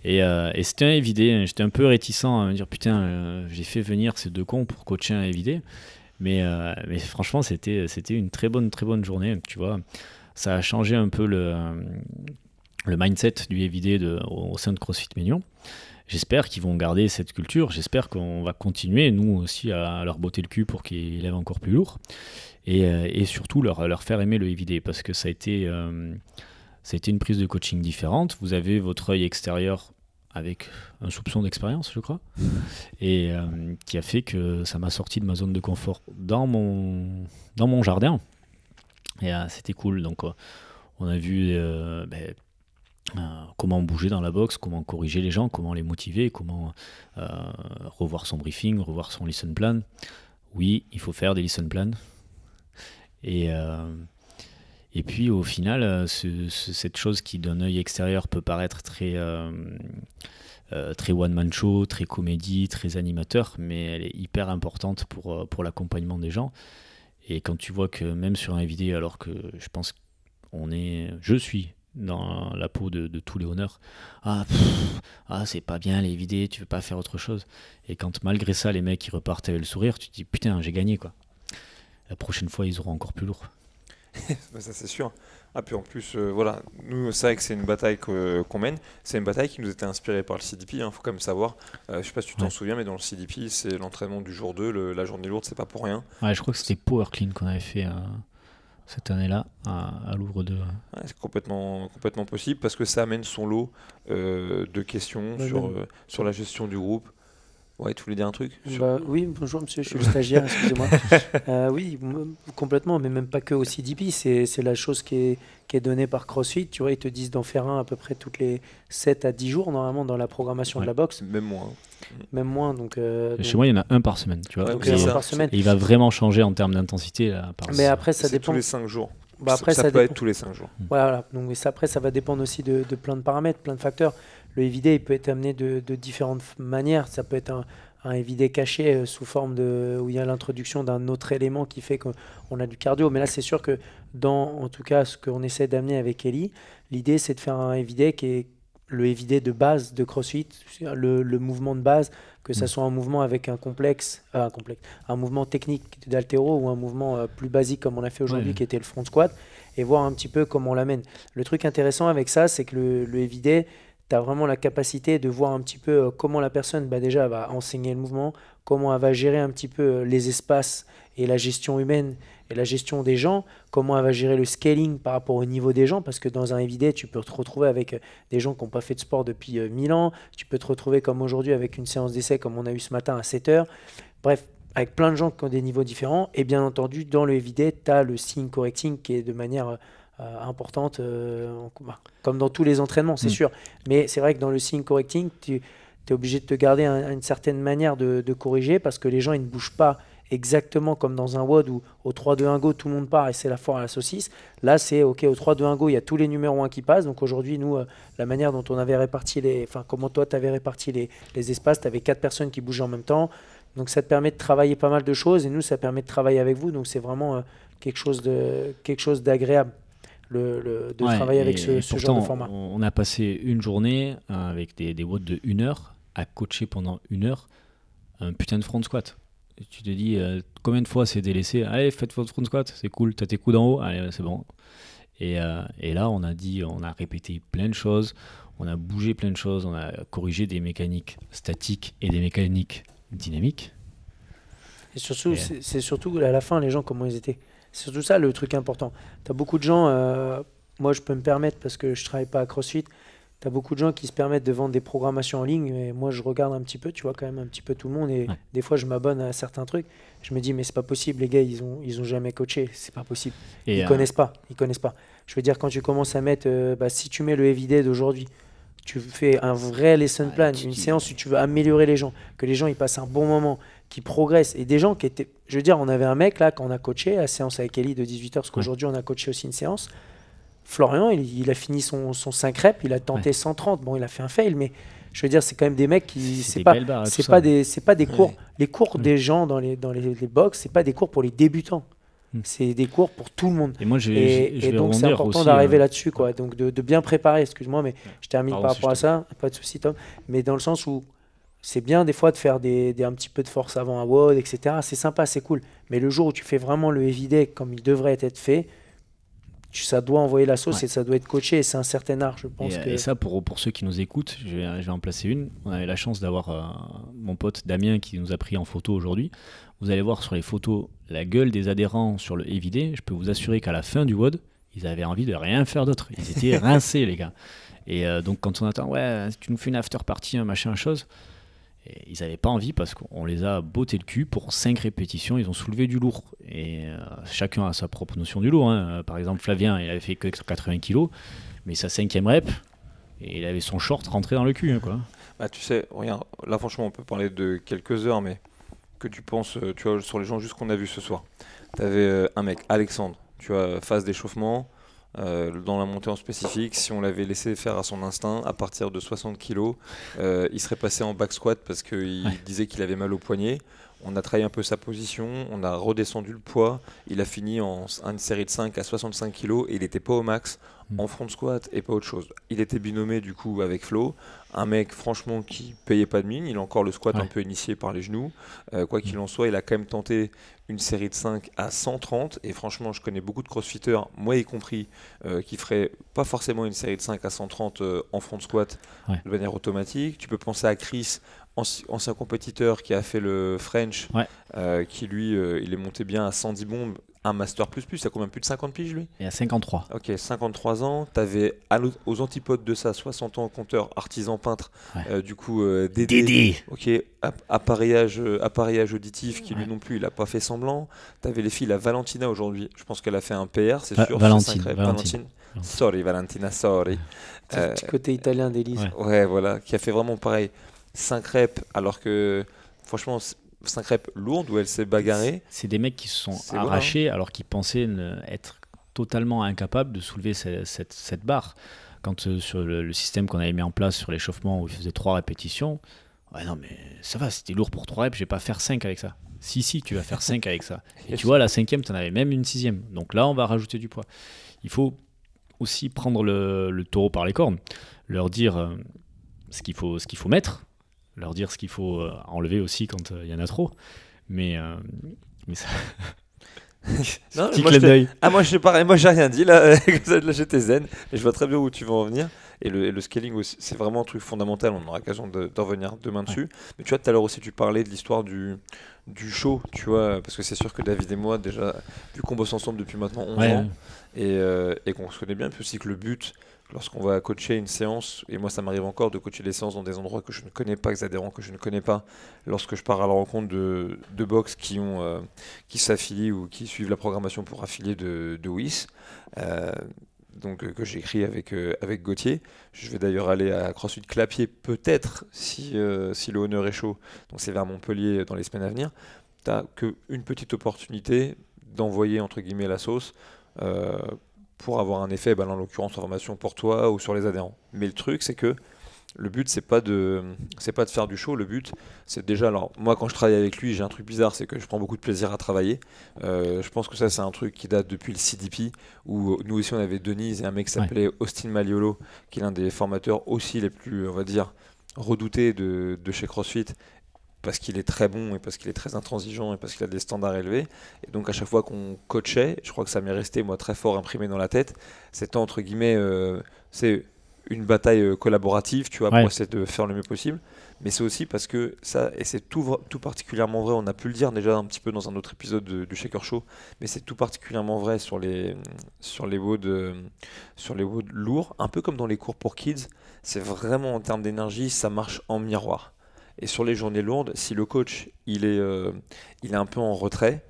Et, euh, et c'était un évidé. J'étais un peu réticent à me dire putain, j'ai fait venir ces deux cons pour coacher un évidé. Mais, euh, mais franchement, c'était, une très bonne, très bonne journée. Tu vois, ça a changé un peu le, mindset du de, au, sein de CrossFit Mignon. J'espère qu'ils vont garder cette culture. J'espère qu'on va continuer, nous aussi, à leur botter le cul pour qu'ils lèvent encore plus lourd. Et, euh, surtout, leur, faire aimer le EVD. Parce que euh, ça a été une prise de coaching différente. Vous avez votre œil extérieur avec un soupçon d'expérience, je crois. Et euh, qui a fait que ça m'a sorti de ma zone de confort dans mon, dans mon jardin. Et euh, c'était cool. Donc, euh, on a vu ben, comment bouger dans la boxe, comment corriger les gens, comment les motiver, comment revoir son briefing, revoir son listen plan. Oui, il faut faire des listen plans. Et, et puis au final, euh, ce- ce- cette chose qui d'un œil extérieur peut paraître très, euh, euh, très one-man show, très comédie, très animateur, mais elle est hyper importante pour, pour l'accompagnement des gens. Et quand tu vois que même sur un vidéo, alors que je pense qu'on est, je suis dans la peau de, tous les honneurs, ah, ah c'est pas bien les vidéos, tu veux pas faire autre chose. Et quand malgré ça, les mecs ils repartent avec le sourire, tu te dis putain, j'ai gagné quoi. La prochaine fois, ils auront encore plus lourd. Bah, ça c'est sûr. Ah, puis en plus, euh, voilà, nous, c'est vrai que c'est une bataille qu'on mène. C'est une bataille qui nous était inspirée par le CDP, il faut quand même savoir. Euh, je sais pas si tu t'en Ouais. souviens, mais dans le CDP, c'est l'entraînement du jour 2, le- la journée lourde, c'est pas pour rien. Ouais, je crois que c'était Power Clean qu'on avait fait euh, cette année-là à, à Louvre 2. Ouais, c'est complètement, complètement possible parce que ça amène son lot euh, de questions Ouais, sur, même. euh, sur la gestion du groupe. Ouais, tu voulais dire un truc Sur- Bah, oui, bonjour monsieur, je suis le stagiaire, excusez-moi. Euh, oui, complètement, mais même pas que au CDP, c'est c'est la chose qui est, qui est donnée par CrossFit. Tu vois, ils te disent d'en faire un à peu près toutes les 7 à 10 jours, normalement, dans la programmation de la boxe, Même moins. même moins. Donc, euh, Chez donc- moi, il y en a un par semaine, tu vois. Ouais, par semaine. Et il va vraiment changer en termes d'intensité. Mais après, ça C'est dépend. tous les 5 jours. Bah, après, ça, ça, peut dépend. être tous les 5 jours. Voilà, donc mais ça, après, ça va dépendre aussi de, de plein de paramètres, plein de facteurs. Le EVD, il peut être amené de, de différentes manières. Ça peut être un, un EVD caché euh, sous forme de. où il y a l'introduction d'un autre élément qui fait qu'on a du cardio. Mais là, c'est sûr que dans, en tout cas, ce qu'on essaie d'amener avec Ellie, l'idée, c'est de faire un EVD qui est le EVD de base de CrossFit, le, le mouvement de base, que ça Mm. soit un mouvement avec un complexe, euh, un complexe, un mouvement technique d'altéro ou un mouvement euh, plus basique comme on a fait aujourd'hui, Ouais. qui était le front squat, et voir un petit peu comment on l'amène. Le truc intéressant avec ça, c'est que le, le EVD, tu as vraiment la capacité de voir un petit peu euh, comment la personne bah, déjà va enseigner le mouvement, comment elle va gérer un petit peu euh, les espaces et la gestion humaine et la gestion des gens, comment elle va gérer le scaling par rapport au niveau des gens, parce que dans un EVD, tu peux te retrouver avec euh, des gens qui n'ont pas fait de sport depuis euh, 1000 ans, tu peux te retrouver comme aujourd'hui avec une séance d'essai comme on a eu ce matin à 7 heures. Bref, avec plein de gens qui ont des niveaux différents. Et bien entendu, dans le EVD, tu as le scene correcting qui est de manière euh, importante, euh, en- bah, comme dans tous les entraînements, c'est Mm. sûr. Mais c'est vrai que dans le scene correcting, tu es obligé de te garder un- une certaine manière de, de corriger parce que les gens ils ne bougent pas exactement comme dans un WOD où au 3-2-1 go tout le monde part et c'est la foire à la saucisse. Là c'est ok au 3-2-1 go il y a tous les numéros 1 qui passent. Donc aujourd'hui nous euh, la manière dont on avait réparti les, enfin comment toi tu avais réparti les, les espaces, tu avais quatre personnes qui bougeaient en même temps. Donc ça te permet de travailler pas mal de choses et nous ça permet de travailler avec vous. Donc c'est vraiment euh, quelque chose de quelque chose d'agréable le, le- de Ouais, travailler avec ce, genre de format. On a passé une journée euh, avec des, des watts de 1 heure à coacher pendant une heure un putain de front squat. Et tu te dis euh, combien de fois c'est délaissé? Allez, faites votre front squat, c'est cool, t'as tes coups d'en haut, allez, c'est bon. Et, euh, et là, on a dit, on a répété plein de choses, on a bougé plein de choses, on a corrigé des mécaniques statiques et des mécaniques dynamiques. Et surtout, c'est surtout à la fin, les gens, comment ils étaient? C'est surtout ça le truc important. Tu as beaucoup de gens, euh, moi je peux me permettre parce que je travaille pas à CrossFit, tu as beaucoup de gens qui se permettent de vendre des programmations en ligne. Et moi je regarde un petit peu, tu vois, quand même un petit peu tout le monde. Et Ouais. des fois je m'abonne à certains trucs. Je me dis, mais c'est pas possible, les gars, ils ont, ils ont jamais coaché. C'est pas possible. Et, Ils euh, connaissent pas. Ils connaissent pas. Je veux dire, quand tu commences à mettre, euh, bah, si tu mets le Everyday d'aujourd'hui, tu fais un vrai lesson plan, une séance où tu veux améliorer les gens, que les gens ils passent un bon moment, qu'ils progressent. Et des gens qui étaient. Je veux dire, on avait un mec là, quand on a coaché, la séance avec Ellie de 18h, parce qu'aujourd'hui on a coaché aussi une séance. Florian, il, il a fini son, son 5 reps, il a tenté 130. Bon, il a fait un fail, mais je veux dire, c'est quand même des mecs qui. c'est pas, c'est pas des, c'est pas des cours. Ouais. Les cours Ouais. des gens dans les, dans les, les box, c'est pas des cours pour les débutants. Mm. C'est des cours pour tout le monde. Et moi, je, Et, je- je et vais donc c'est important d'arriver euh, là-dessus, quoi. Donc de, de bien préparer, excuse-moi, mais je termine Pardon par si rapport à ça, pas de souci Tom, mais dans le sens où c'est bien des fois de faire des, des- un petit peu de force avant un WOD, etc. C'est sympa, c'est cool. Mais le jour où tu fais vraiment le heavy day comme il devrait être fait, ça doit envoyer la sauce Ouais. et ça doit être coaché. et C'est un certain art, je pense Et, que. et ça, pour, pour ceux qui nous écoutent, je vais, je vais en placer une. On avait la chance d'avoir euh, mon pote Damien qui nous a pris en photo aujourd'hui. Vous allez voir sur les photos la gueule des adhérents sur le Evidé. Je peux vous assurer qu'à la fin du WOD, ils avaient envie de rien faire d'autre. Ils étaient rincés, les gars. Et euh, donc, quand on attend, ouais, tu nous fais une after party, un machin, chose. Ils n'avaient pas envie parce qu'on les a botté le cul pour 5 répétitions. Ils ont soulevé du lourd. Et euh, chacun a sa propre notion du lourd. hein. Par exemple, Flavien, il avait fait que 80 kilos. Mais sa cinquième rep, et il avait son short rentré dans le cul. hein, quoi. Bah, tu sais, regarde, là franchement, on peut parler de quelques heures, mais que tu penses, euh, tu vois, sur les gens juste qu'on a vu ce soir. Tu avais un mec, Alexandre, tu vois, phase d'échauffement, euh, dans la montée en spécifique. Si on l'avait laissé faire à son instinct, à partir de 60 kilos, euh, il serait passé en back squat parce qu'il Ouais. disait qu'il avait mal au poignet. On a travaillé un peu sa position, on a redescendu le poids. Il a fini en une série de 5 à 65 kilos et il n'était pas au max Mm. en front squat et pas autre chose. Il était binômé du coup avec Flo, un mec franchement qui payait pas de mine. Il a encore le squat un peu initié par les genoux. Euh, quoi qu'il en soit, il a quand même tenté une série de 5 à 130 et franchement, je connais beaucoup de crossfitters, moi y compris, euh, qui feraient pas forcément une série de 5 à 130 euh, en front squat Ouais. de manière automatique. Tu peux penser à Chris, ancien compétiteur qui a fait le French, Ouais. euh, qui lui, euh, il est monté bien à 110 bombes, un master plus plus, ça combien plus de 50 piges lui? Et à 53. Ok, 53 ans, tu avais aux antipodes de ça 60 ans, compteur, artisan peintre, Ouais. euh, du coup euh, Dédé, Dédé ok, app- appareillage, appareillage auditif qui lui non plus, il a pas fait semblant. Tu avais les filles, la Valentina aujourd'hui, je pense qu'elle a fait un PR, c'est sûr. Valentine. Valentine. Sorry Valentina, sorry. C'est Euh, le petit côté italien ouais. Ouais, voilà, qui a fait vraiment pareil. 5 reps, alors que franchement, 5 reps lourdes où elle s'est bagarrée. C'est des mecs qui se sont arrachés alors qu'ils pensaient être totalement incapables de soulever ce- cette, cette barre. Quand euh, sur le, le système qu'on avait mis en place sur l'échauffement où il faisait 3 répétitions, ouais non mais ça va, c'était lourd pour 3 reps, je vais pas faire 5 avec ça. Si, si, tu vas faire 5 avec ça. Et tu vois, la cinquième, tu en avais même une sixième. Donc là, on va rajouter du poids. Il faut aussi prendre le, le taureau par les cornes, leur dire euh, ce qu'il faut, ce qu'il faut mettre, leur dire ce qu'il faut euh, enlever aussi quand euh, il y en a trop. Mais, euh, mais ça... Non, Petit moi, je. Ah moi je sais pareil, moi j'ai rien dit là, là j'étais zen, mais je vois très bien où tu veux en venir. Et le, et le scaling aussi, c'est vraiment un truc fondamental, on aura l'occasion de- d'en revenir demain dessus. Mais tu vois, tout à l'heure aussi tu parlais de l'histoire du, du show, tu vois, parce que c'est sûr que David et moi déjà, vu qu'on bosse ensemble depuis maintenant 11 Ouais, ans, et, euh, et qu'on se connaît bien, puis aussi que le but, lorsqu'on va coacher une séance, et moi ça m'arrive encore de coacher des séances dans des endroits que je ne connais pas, des adhérents que je ne connais pas, lorsque je pars à la rencontre de, de box qui euh, s'affilient ou qui suivent la programmation pour affilier de, de WIS, euh, donc euh, que j'ai écrit avec, Gauthier. Je vais d'ailleurs aller à CrossFit Clapier peut-être si, le honneur est chaud. Donc c'est vers Montpellier dans les semaines à venir. Tu n'as qu'une petite opportunité d'envoyer entre guillemets la sauce pour avoir un effet, là, en l'occurrence en formation pour toi ou sur les adhérents. Mais le truc c'est que le but c'est pas de c'est pas de faire du show. Le but c'est déjà alors moi quand je travaille avec lui j'ai un truc bizarre c'est que je prends beaucoup de plaisir à travailler. Euh, je pense que ça c'est un truc qui date depuis le CDP où nous aussi on avait Denise et un mec qui s'appelait Austin Maliolo qui est l'un des formateurs aussi les plus on va dire redoutés de, de chez CrossFit parce qu'il est très bon et parce qu'il est très intransigeant et parce qu'il a des standards élevés. Et donc à chaque fois qu'on coachait, je crois que ça m'est resté moi très fort imprimé dans la tête, c'était entre guillemets, euh, c'est une bataille euh, collaborative, tu vois, Ouais. pour essayer de faire le mieux possible. Mais c'est aussi parce que ça, et c'est tout, particulièrement vrai, on a pu le dire déjà un petit peu dans un autre épisode de- du Shaker Show, mais c'est tout particulièrement vrai sur les, sur les WOD, euh, sur les lourds, un peu comme dans les cours pour kids, c'est vraiment en termes d'énergie, ça marche en miroir. Et sur les journées lourdes, si le coach il est, euh, il est un peu en retrait,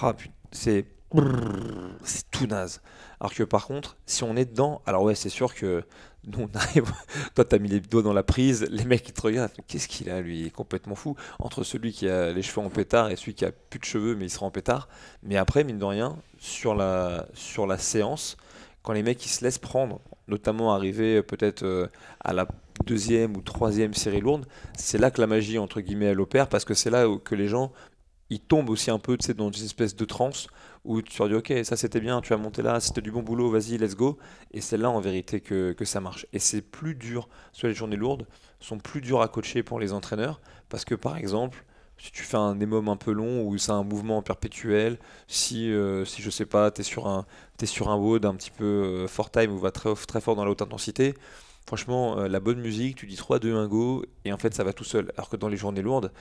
ah, c'est tout naze. Alors que par contre, si on est dedans, alors ouais, c'est sûr que nous on arrive, toi t'as mis les doigts dans la prise, les mecs ils te regardent, qu'est-ce qu'il a lui, il est complètement fou. Entre celui qui a les cheveux en pétard et celui qui a plus de cheveux mais il sera en pétard. Mais après, mine de rien, sur la, sur la séance, quand les mecs ils se laissent prendre, notamment arriver euh, peut-être euh, à la deuxième ou troisième série lourde, c'est là que la magie entre guillemets elle opère parce que c'est là que les gens ils tombent aussi un peu dans une espèce de transe où tu leur dis ok ça c'était bien, tu as monté là, c'était du bon boulot, vas-y let's go. Et c'est là en vérité que, que ça marche. Et c'est plus dur, soit les journées lourdes sont plus dures à coacher pour les entraîneurs parce que par exemple si tu fais un émome un peu long ou c'est un mouvement perpétuel, si, euh, si je sais pas, tu es sur un, t'es sur un un petit peu euh, fort time ou va très, très fort dans la haute intensité, franchement, euh, la bonne musique, tu dis 3, 2, 1, go, et en fait ça va tout seul. Alors que dans les journées lourdes,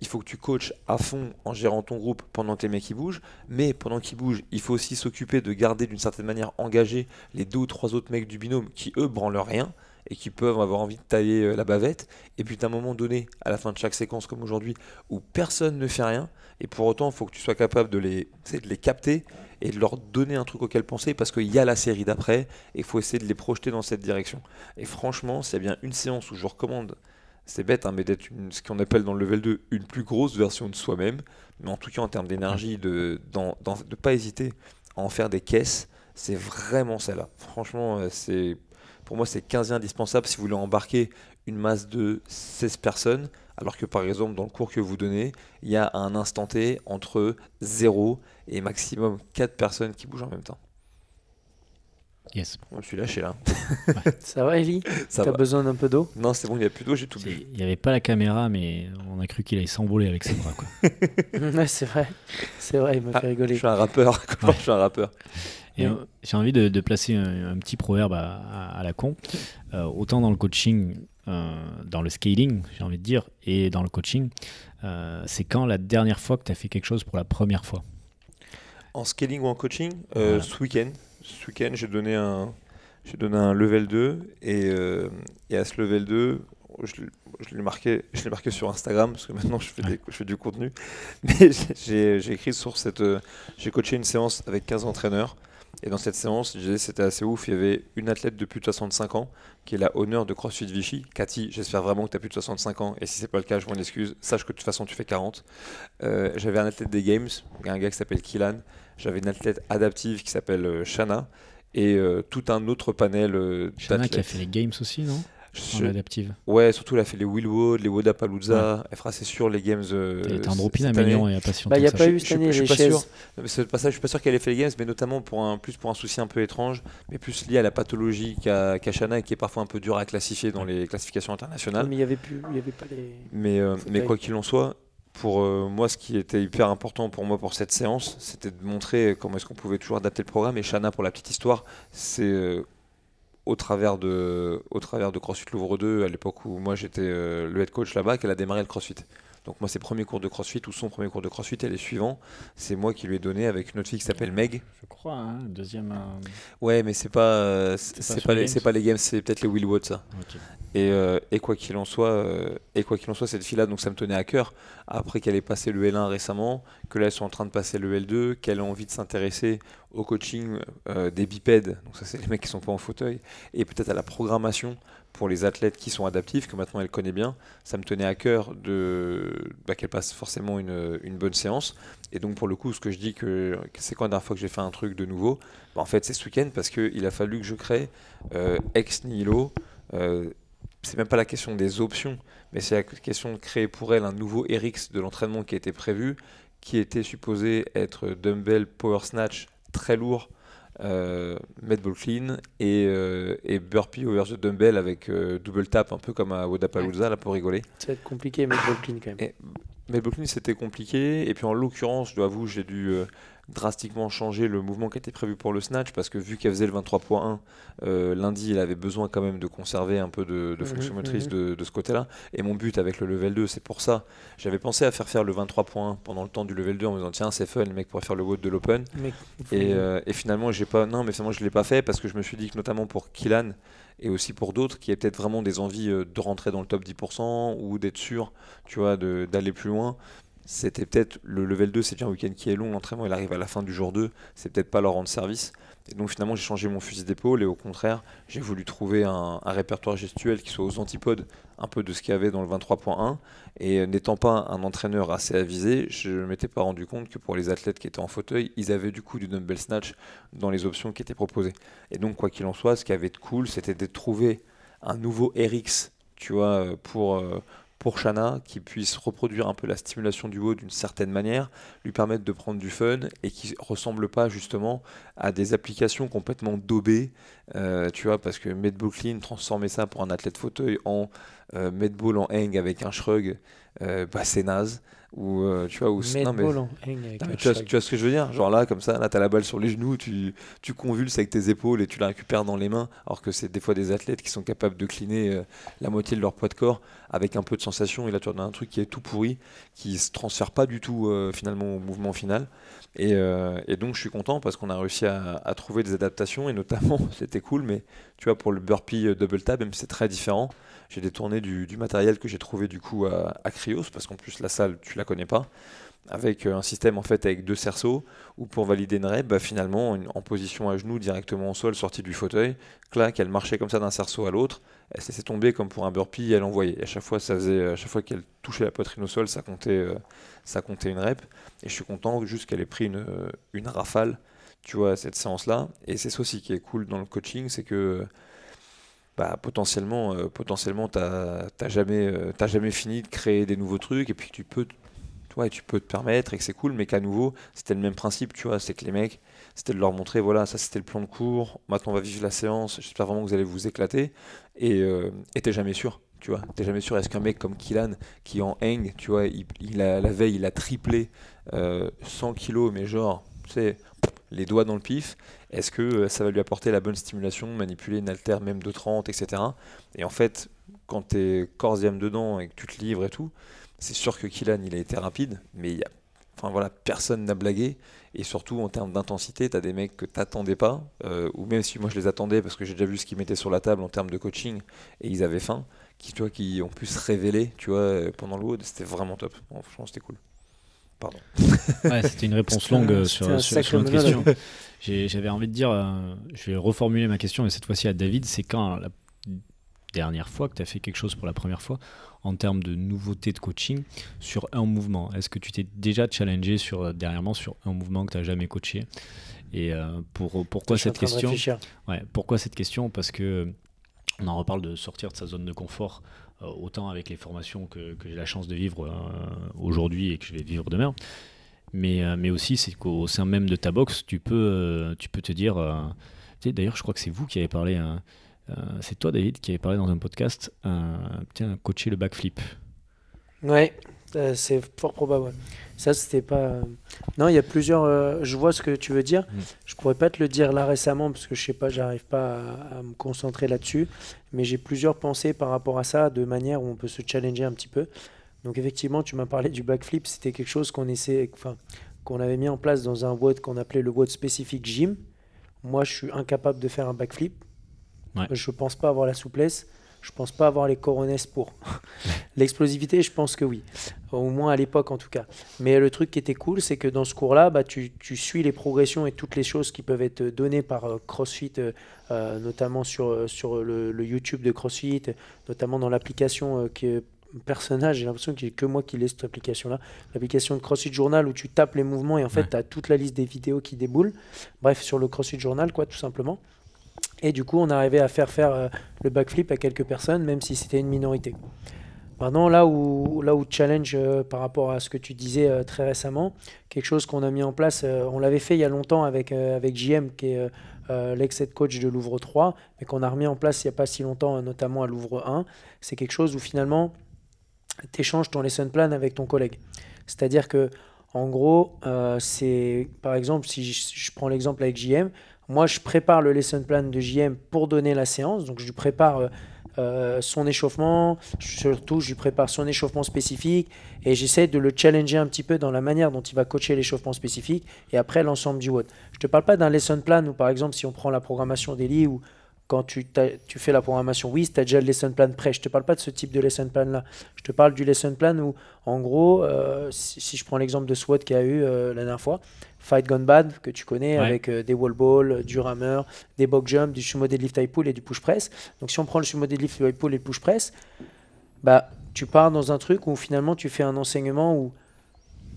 il faut que tu coaches à fond en gérant ton groupe pendant que les mecs ils bougent, mais pendant qu'ils bougent, il faut aussi s'occuper de garder d'une certaine manière engagés les deux ou trois autres mecs du binôme qui eux branlent rien et qui peuvent avoir envie de tailler euh, la bavette. Et puis à un moment donné, à la fin de chaque séquence comme aujourd'hui, où personne ne fait rien, et pour autant il faut que tu sois capable de les, tu de les capter et de leur donner un truc auquel penser parce qu'il y a la série d'après et il faut essayer de les projeter dans cette direction. Et franchement, s'il y a bien une séance où je recommande c'est bête, hein, mais d'être ce qu'on appelle dans le level 2 une plus grosse version de soi-même. Mais en tout cas, en termes d'énergie, de ne pas hésiter à en faire des caisses, c'est vraiment celle-là. Franchement, euh, c'est pour moi, c'est 15 indispensable si vous voulez embarquer une masse de 16 personnes. Alors que par exemple, dans le cours que vous donnez, il y a un instant T entre 0 et maximum 4 personnes qui bougent en même temps. Yes. Je suis lâché là. Ça va, Ellie? Ça T'as besoin d'un peu d'eau? Non, c'est bon, il n'y a plus d'eau, j'ai tout bu. Il n'y avait pas la caméra, mais on a cru qu'il allait s'envoler avec ses bras. Quoi. Ouais, c'est vrai. C'est vrai, il m'a Ah, fait Je rigoler. suis un rappeur. Ouais. je suis un rappeur Et Oui. j'ai envie de, de placer un, un petit proverbe à, à- à la con. Euh, autant dans le coaching, euh, dans le scaling, j'ai envie de dire, et dans le coaching, euh, c'est quand la dernière fois que tu as fait quelque chose pour la première fois En scaling ou en coaching, Voilà. ce week-end, ce week-end, j'ai donné un, j'ai donné un level 2 et, et à ce level 2, je, l'ai- je l'ai marqué, je l'ai marqué sur Instagram parce que maintenant je fais, des- je fais du contenu. Mais j'ai, écrit sur cette, j'ai coaché une séance avec 15 entraîneurs et dans cette séance, je disais c'était assez ouf. Il y avait une athlète de plus de 65 ans qui est la honneur de CrossFit Vichy. Cathy, j'espère vraiment que tu as plus de 65 ans et si c'est pas le cas, je m'en excuse. Sache que de toute façon tu fais 40. Euh, j'avais un athlète des Games, un gars qui s'appelle Kilan. J'avais une athlète adaptive qui s'appelle euh, Shana et euh, tout un autre panel Shana qui a fait les games aussi, non? Je- En adaptive. Ouais, surtout elle a fait les Willwood, les Wodapalooza. Elle fera c'est sûr les games. euh, Elle était en dropin à cette année. Mignon et à Passion. Bah, il n'y a pas ça. eu Je- cette je- année je suis les pas chaises. sûr. Pas ça, je suis pas sûr qu'elle ait fait les games, mais notamment pour un, plus pour un souci un peu étrange, mais plus lié à la pathologie qu'a qu'a Shana et qui est parfois un peu dur à classifier dans les classifications internationales. Mais il n'y avait, plus- il y avait pas les. Mais, euh, mais quoi qu'il en soit, pour euh, moi, ce qui était hyper important pour moi pour cette séance, c'était de montrer comment est-ce qu'on pouvait toujours adapter le programme. Et Shana, pour la petite histoire, c'est euh, au travers de au travers de CrossFit Louvre 2, à l'époque où moi j'étais euh, le head coach là-bas, qu'elle a démarré le CrossFit. Donc moi, ses premiers cours de CrossFit ou son premier cours de CrossFit et les suivants, c'est moi qui lui ai donné avec une autre fille qui s'appelle Meg. Je crois, hein, deuxième. euh, Ouais, mais c'est pas, euh, c'est pas les games c'est pas les games, c'est peut-être les Will Watts, ça. ok. Et, euh, et quoi qu'il en soit, et quoi qu'il en soit, cette fille-là, donc ça me tenait à cœur. Après qu'elle ait passé le L1 récemment, que là elles sont en train de passer le L2, qu'elle a envie de s'intéresser au coaching des bipèdes, donc ça c'est les mecs qui sont pas en fauteuil, et peut-être à la programmation pour les athlètes qui sont adaptifs, que maintenant elle connaît bien. Ça me tenait à cœur bah, qu'elle passe forcément une, bonne séance. Et donc pour le coup, ce que je dis que, que c'est quand la dernière fois que j'ai fait un truc de nouveau, bah, en fait c'est ce week-end parce qu'il a fallu que je crée euh, ex nihilo. euh, c'est même pas la question des options, mais c'est la question de créer pour elle un nouveau RX de l'entraînement qui était prévu, qui était supposé être dumbbell power snatch très lourd, euh, med ball clean et, euh, et burpee over the dumbbell avec euh, double tap, un peu comme à Wodapalooza, là pour rigoler. Ça va être compliqué, mais ball clean quand même. Et- Mais le clean c'était compliqué, et puis en l'occurrence, je dois avouer, j'ai dû euh, drastiquement changer le mouvement qui était prévu pour le snatch, parce que vu qu'elle faisait le 23.1, euh, lundi, il avait besoin quand même de conserver un peu de, de Mhm, fonction motrice mhm. de, de ce côté-là. Et mon but avec le level 2, c'est pour ça. J'avais pensé à faire faire le 23.1 pendant le temps du level 2 en me disant, tiens, c'est fun, le mec pourrait faire le WOD de l'open. Et, euh, et finalement, j'ai pas, non, mais finalement, je l'ai pas fait parce que je me suis dit que notamment pour Killan et aussi pour d'autres qui avaient peut-être vraiment des envies euh, de rentrer dans le top 10% ou d'être sûr, tu vois, de- d'aller plus loin. C'était peut-être le level 2, c'est déjà un week-end qui est long, l'entraînement il arrive à la fin du jour 2, c'est peut-être pas leur rendre service. Et donc finalement j'ai changé mon fusil d'épaule et au contraire j'ai voulu trouver un, un répertoire gestuel qui soit aux antipodes un peu de ce qu'il y avait dans le 23.1 et n'étant pas un entraîneur assez avisé, je ne m'étais pas rendu compte que pour les athlètes qui étaient en fauteuil, ils avaient du coup du dumbbell snatch dans les options qui étaient proposées. Et donc quoi qu'il en soit, ce qui avait de cool, c'était de trouver un nouveau RX, tu vois, pour, euh, pour Shana, qui puisse reproduire un peu la stimulation du haut d'une certaine manière, lui permettre de prendre du fun et qui ressemble pas justement à des applications complètement daubées, euh, tu vois, parce que Medball Clean, transformer ça pour un athlète fauteuil en euh, Medball en hang avec un shrug, euh, bah, c'est naze. Ou, euh, tu vois, ou, non, mais- non, tu, vois, shrug. tu vois ce que je veux dire? Genre là, comme ça, là, t'as la balle sur les genoux, tu, tu convulses avec tes épaules et tu la récupères dans les mains, alors que c'est des fois des athlètes qui sont capables de cleaner euh, la moitié de leur poids de corps avec un peu de sensation, et là tu as un truc qui est tout pourri, qui se transfère pas du tout euh, finalement au mouvement final. Et, et donc je suis content parce qu'on a réussi à, à trouver des adaptations, et notamment, c'était cool, mais tu vois, pour le burpee double tap, même c'est très différent, j'ai détourné du, matériel que j'ai trouvé du coup à, à Cryos, parce qu'en plus la salle, tu la connais pas avec euh, un système en fait avec deux cerceaux où pour valider une rep, bah, finalement en position à genoux directement au sol sortie du fauteuil, clac, elle marchait comme ça d'un cerceau à l'autre, elle se laissait tomber comme pour un burpee, elle envoyait. Et à chaque fois, ça faisait, à chaque fois qu'elle touchait la poitrine au sol, ça comptait, euh, ça comptait une rep. Et je suis content juste qu'elle ait pris une, euh, une rafale, tu vois, cette séance-là. Et c'est ça aussi qui est cool dans le coaching, c'est que bah, potentiellement, euh, potentiellement, t'as jamais, euh, jamais fini de créer des nouveaux trucs et puis tu peux ouais, tu peux te permettre et que c'est cool, mais qu'à nouveau, c'était le même principe, tu vois, c'est que les mecs, c'était de leur montrer, voilà, ça c'était le plan de cours, maintenant on va vivre la séance, j'espère vraiment que vous allez vous éclater, et euh, t'es jamais sûr, tu vois, t'es jamais sûr, est-ce qu'un mec comme Killan, qui en hang, tu vois, il, la veille, il a triplé euh, 100 kilos, mais genre, tu sais, les doigts dans le pif, est-ce que euh, ça va lui apporter la bonne stimulation, manipuler une haltère même de 30, etc. Et en fait, quand t'es corps et âme dedans et que tu te livres et tout, c'est sûr que Killan, il a été rapide, mais il y a, enfin voilà, personne n'a blagué. Et surtout en termes d'intensité, tu as des mecs que t'attendais pas, euh, ou même si moi je les attendais parce que j'ai déjà vu ce qu'ils mettaient sur la table en termes de coaching et ils avaient faim, qui, tu qui ont pu se révéler, tu vois, euh, pendant le c'était vraiment top. Franchement, c'était cool. Pardon. Ouais, c'était une réponse longue euh, sur, sur, sur notre question. J'avais envie de dire, euh, je vais reformuler ma question, mais cette fois-ci à David, c'est quand la dernière fois que tu as fait quelque chose pour la première fois en termes de nouveauté de coaching sur un mouvement Est-ce que tu t'es déjà challengé sur, euh, dernièrement sur un mouvement que tu n'as jamais coaché? Et euh, pour, pourquoi cette question? Ouais, pourquoi cette question? Parce que on en reparle de sortir de sa zone de confort, autant avec les formations que, j'ai la chance de vivre euh, aujourd'hui et que je vais vivre demain. Mais, euh, mais aussi, c'est qu'au sein même de ta box, tu peux, euh, tu peux te dire. euh, D'ailleurs, je crois que c'est vous qui avez parlé. hein, euh, c'est toi, David, qui avait parlé dans un podcast. euh, tiens, coacher le backflip. Ouais, euh, c'est fort probable. ouais. Ça, c'était pas. euh, Non, il y a plusieurs. euh, Je vois ce que tu veux dire. Mm. Je pourrais pas te le dire là récemment parce que je sais pas, j'arrive pas à, à me concentrer là-dessus. Mais j'ai plusieurs pensées par rapport à ça, de manière où on peut se challenger un petit peu. Donc effectivement, tu m'as parlé du backflip, c'était quelque chose qu'on essaie, enfin, qu'on avait mis en place dans un WOD qu'on appelait le WOD spécifique gym. Moi, je suis incapable de faire un backflip. Ouais. Je pense pas avoir la souplesse. Je pense pas avoir les coronets pour. L'explosivité, je pense que oui. Au moins à l'époque, en tout cas. Mais le truc qui était cool, c'est que dans ce cours-là, bah, tu, tu suis les progressions et toutes les choses qui peuvent être données par euh, CrossFit, euh, euh, notamment sur, sur le, le YouTube de CrossFit, notamment dans l'application que personnage, j'ai l'impression qu'il n'y a que moi qui l'ai cette application-là. L'application de CrossFit Journal où tu tapes les mouvements et en fait Ouais. tu as toute la liste des vidéos qui déboulent. Bref, sur le CrossFit Journal, quoi, tout simplement. Et du coup, on arrivait à faire faire euh, le backflip à quelques personnes, même si c'était une minorité. Maintenant, là où, là où challenge euh, par rapport à ce que tu disais euh, très récemment, quelque chose qu'on a mis en place, on l'avait fait il y a longtemps avec, avec JM, qui est l'ex-head coach de Louvre 3, mais qu'on a remis en place il n'y a pas si longtemps, notamment à Louvre 1. C'est quelque chose où finalement, tu échanges ton lesson plan avec ton collègue. C'est-à-dire que, en gros, c'est par exemple, si je, je prends l'exemple avec JM, moi je prépare le lesson plan de JM pour donner la séance, donc je lui prépare euh, euh, son échauffement, surtout je lui prépare son échauffement spécifique. Et j'essaie de le challenger un petit peu dans la manière dont il va coacher l'échauffement spécifique et après l'ensemble du WOD. Je te parle pas d'un lesson plan où par exemple si on prend la programmation d'Eli ou quand tu, fais la programmation WIS, tu as déjà le lesson plan prêt. Je te parle pas de ce type de lesson plan là. Je te parle du lesson plan où en gros, euh, si, si je prends l'exemple de SWAT qu'il y a eu euh, la dernière fois, Fight Gone Bad que tu connais Ouais. avec euh, des wall balls, du rameur, des box jump, du sumo deadlift high pull et du push press. Donc si on prend le sumo deadlift, high pull et le push press, bah tu pars dans un truc où finalement tu fais un enseignement où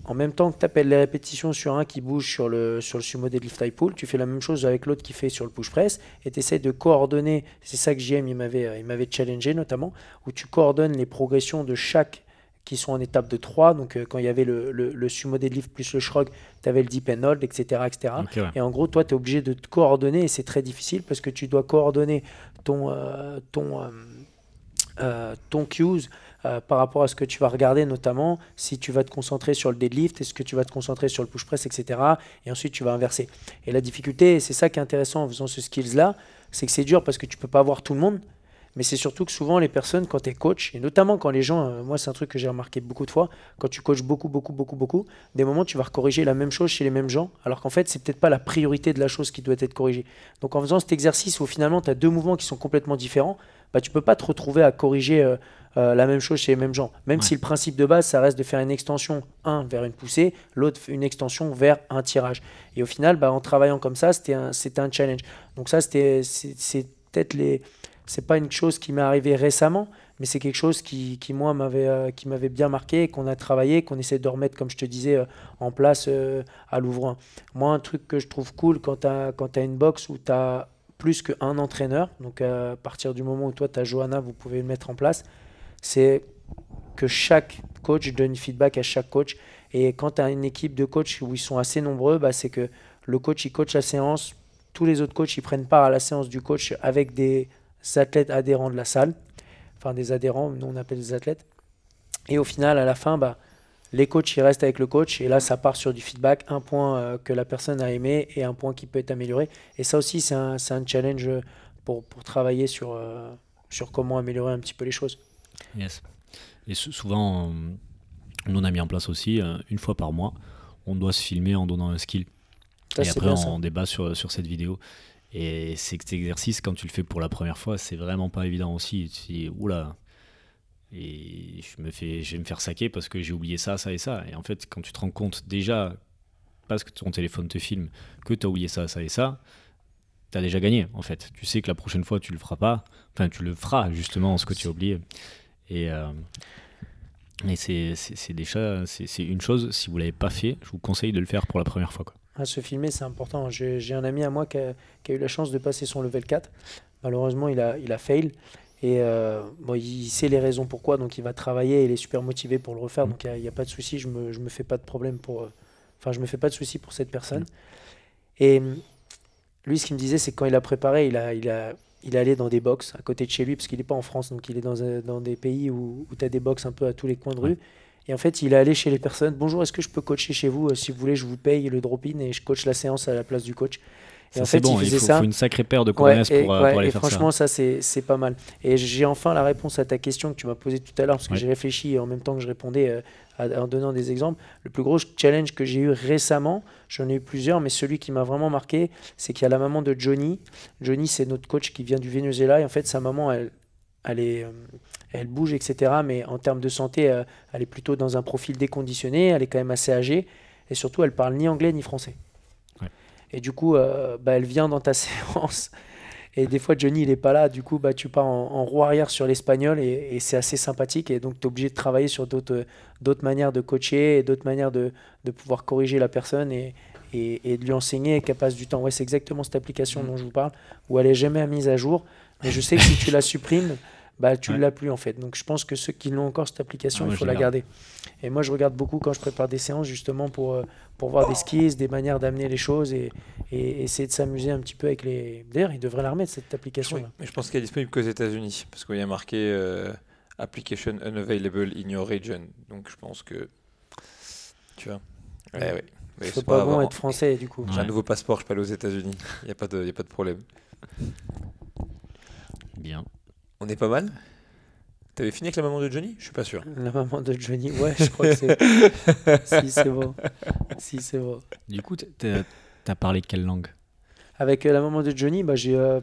en même temps que tu appelles les répétitions sur un qui bouge sur le, sur le sumo deadlift high pull, tu fais la même chose avec l'autre qui fait sur le push press et tu essaies de coordonner, c'est ça que JM il m'avait, il m'avait challengé notamment, où tu coordonnes les progressions de chaque qui sont en étape de 3. Donc euh, quand il y avait le, le, le sumo deadlift plus le shrug, tu avais le deep and hold, etc. etc. Ouais. Et en gros, toi, tu es obligé de te coordonner et c'est très difficile parce que tu dois coordonner ton, euh, ton, euh, euh, ton cues euh, par rapport à ce que tu vas regarder, notamment si tu vas te concentrer sur le deadlift, est-ce que tu vas te concentrer sur le push press, etc. Et ensuite, tu vas inverser. Et la difficulté, c'est ça qui est intéressant en faisant ce skills-là, c'est que c'est dur parce que tu peux pas voir tout le monde. Mais c'est surtout que souvent les personnes, quand tu es coach, et notamment quand les gens, euh, moi c'est un truc que j'ai remarqué beaucoup de fois, quand tu coaches beaucoup, beaucoup, beaucoup, beaucoup, des moments tu vas corriger la même chose chez les mêmes gens, alors qu'en fait c'est peut-être pas la priorité de la chose qui doit être corrigée. Donc en faisant cet exercice où finalement tu as deux mouvements qui sont complètement différents, bah, tu peux pas te retrouver à corriger euh, euh, la même chose chez les mêmes gens. Même Ouais. si le principe de base ça reste de faire une extension, un vers une poussée, l'autre une extension vers un tirage. Et au final, bah, en travaillant comme ça, c'était un, un challenge. Donc ça, c'était, c'est, peut-être les c'est pas une chose qui m'est arrivée récemment, mais c'est quelque chose qui, qui moi, m'avait euh, qui m'avait bien marqué, qu'on a travaillé, qu'on essaie de remettre, comme je te disais, euh, en place euh, à Louvre 1. Moi, un truc que je trouve cool quand tu as, t'as une box où tu as plus qu'un entraîneur, donc à partir du moment où toi, tu as Johanna, vous pouvez le mettre en place, c'est que chaque coach donne feedback à chaque coach. Et quand tu as une équipe de coachs où ils sont assez nombreux, bah, c'est que le coach, il coach la séance, tous les autres coachs, ils prennent part à la séance du coach avec des athlètes adhérents de la salle, enfin des adhérents, nous on appelle des athlètes. Et au final, à la fin, bah, les coachs ils restent avec le coach et là ça part sur du feedback, un point euh, que la personne a aimé et un point qui peut être amélioré. Et ça aussi, c'est un, challenge pour, pour travailler sur, euh, sur comment améliorer un petit peu les choses. Yes. Et sou- souvent, nous on a mis en place aussi, euh, une fois par mois, on doit se filmer en donnant un skill. Ça, et après, on débat sur, sur cette vidéo. Et cet exercice, quand tu le fais pour la première fois, c'est vraiment pas évident aussi. Tu dis, oula, et je, me fais, je vais me faire saquer parce que j'ai oublié ça, ça et ça. Et en fait, quand tu te rends compte déjà, parce que ton téléphone te filme, que tu as oublié ça, ça et ça, tu as déjà gagné en fait. Tu sais que la prochaine fois, tu le feras pas. Enfin, tu le feras justement, ce que tu as oublié. Et, euh, c'est déjà c'est une chose, si vous l'avez pas fait, je vous conseille de le faire pour la première fois. Quoi. Ah, se filmer, c'est important. J'ai un ami à moi qui a, qui a eu la chance de passer son level 4. Malheureusement, il a, il a fail. Et euh, bon, il sait les raisons pourquoi, donc il va travailler et il est super motivé pour le refaire. Donc il n'y a, pas de souci, je me, je me fais pas de problème pour. euh, Enfin, je me fais pas de souci pour cette personne. Et hum, lui, ce qu'il me disait, c'est que quand il a préparé, il a, il a, il est allé dans des box à côté de chez lui, parce qu'il n'est pas en France, donc il est dans, des pays où, où tu as des box un peu à tous les coins de rue. Et en fait, il est allé chez les personnes. Bonjour, est-ce que je peux coacher chez vous? Euh, Si vous voulez, je vous paye le drop-in et je coach la séance à la place du coach. Et en Ça, c'est fait, bon, il faut, ça. faut une sacrée paire de Ouais, coronas et, pour, euh, ouais, pour aller et faire franchement, ça, c'est c'est pas mal. Et j'ai enfin la réponse à ta question que tu m'as posée tout à l'heure, parce que Ouais. j'ai réfléchi en même temps que je répondais euh, en donnant des exemples. Le plus gros challenge que j'ai eu récemment, j'en ai eu plusieurs, mais celui qui m'a vraiment marqué, c'est qu'il y a la maman de Johnny. Johnny, c'est notre coach qui vient du Venezuela, et en fait, sa maman, elle, elle, est, euh, elle bouge, etc. Mais en termes de santé, elle est plutôt dans un profil déconditionné, elle est quand même assez âgée, et surtout, elle parle ni anglais ni français. Et du coup, euh, bah, elle vient dans ta séance. Et des fois, Johnny, il est pas là. Du coup, bah, tu pars en, en roue arrière sur l'espagnol et, et c'est assez sympathique. Et donc, tu es obligé de travailler sur d'autres euh, manières de coacher et d'autres manières de, de pouvoir corriger la personne et, et, et de lui enseigner et qu'elle passe du temps. Ouais, c'est exactement cette application Mm. dont je vous parle où elle est jamais mise à jour. Mais je sais que si tu la supprimes, bah, tu ne Ouais. l'as plus en fait. Donc, je pense que ceux qui l'ont encore, cette application, Ah, il faut la la garde. garder. Et moi, je regarde beaucoup quand je prépare des séances justement pour, euh, pour voir des skills, des manières d'amener les choses et, et essayer de s'amuser un petit peu avec les. D'ailleurs, ils devraient la remettre cette application. Oui, là mais je pense qu'elle est disponible qu'aux États-Unis parce qu'il y a marqué euh, application unavailable in your region. Donc je pense que tu vois. Ouais, ouais. Mais C'est c'est pas pas bon être français du coup. J'ai un Ouais. nouveau passeport, je peux aller aux États-Unis. Il n'y a, pas de- y a pas de problème. Bien. On est pas mal T'avais fini avec la maman de Johnny? Je suis pas sûr. La maman de Johnny, ouais, je crois que c'est. si c'est bon. Si c'est bon. Du coup, t'as parlé quelle langue? Avec euh, la maman de Johnny, bah, j'ai euh,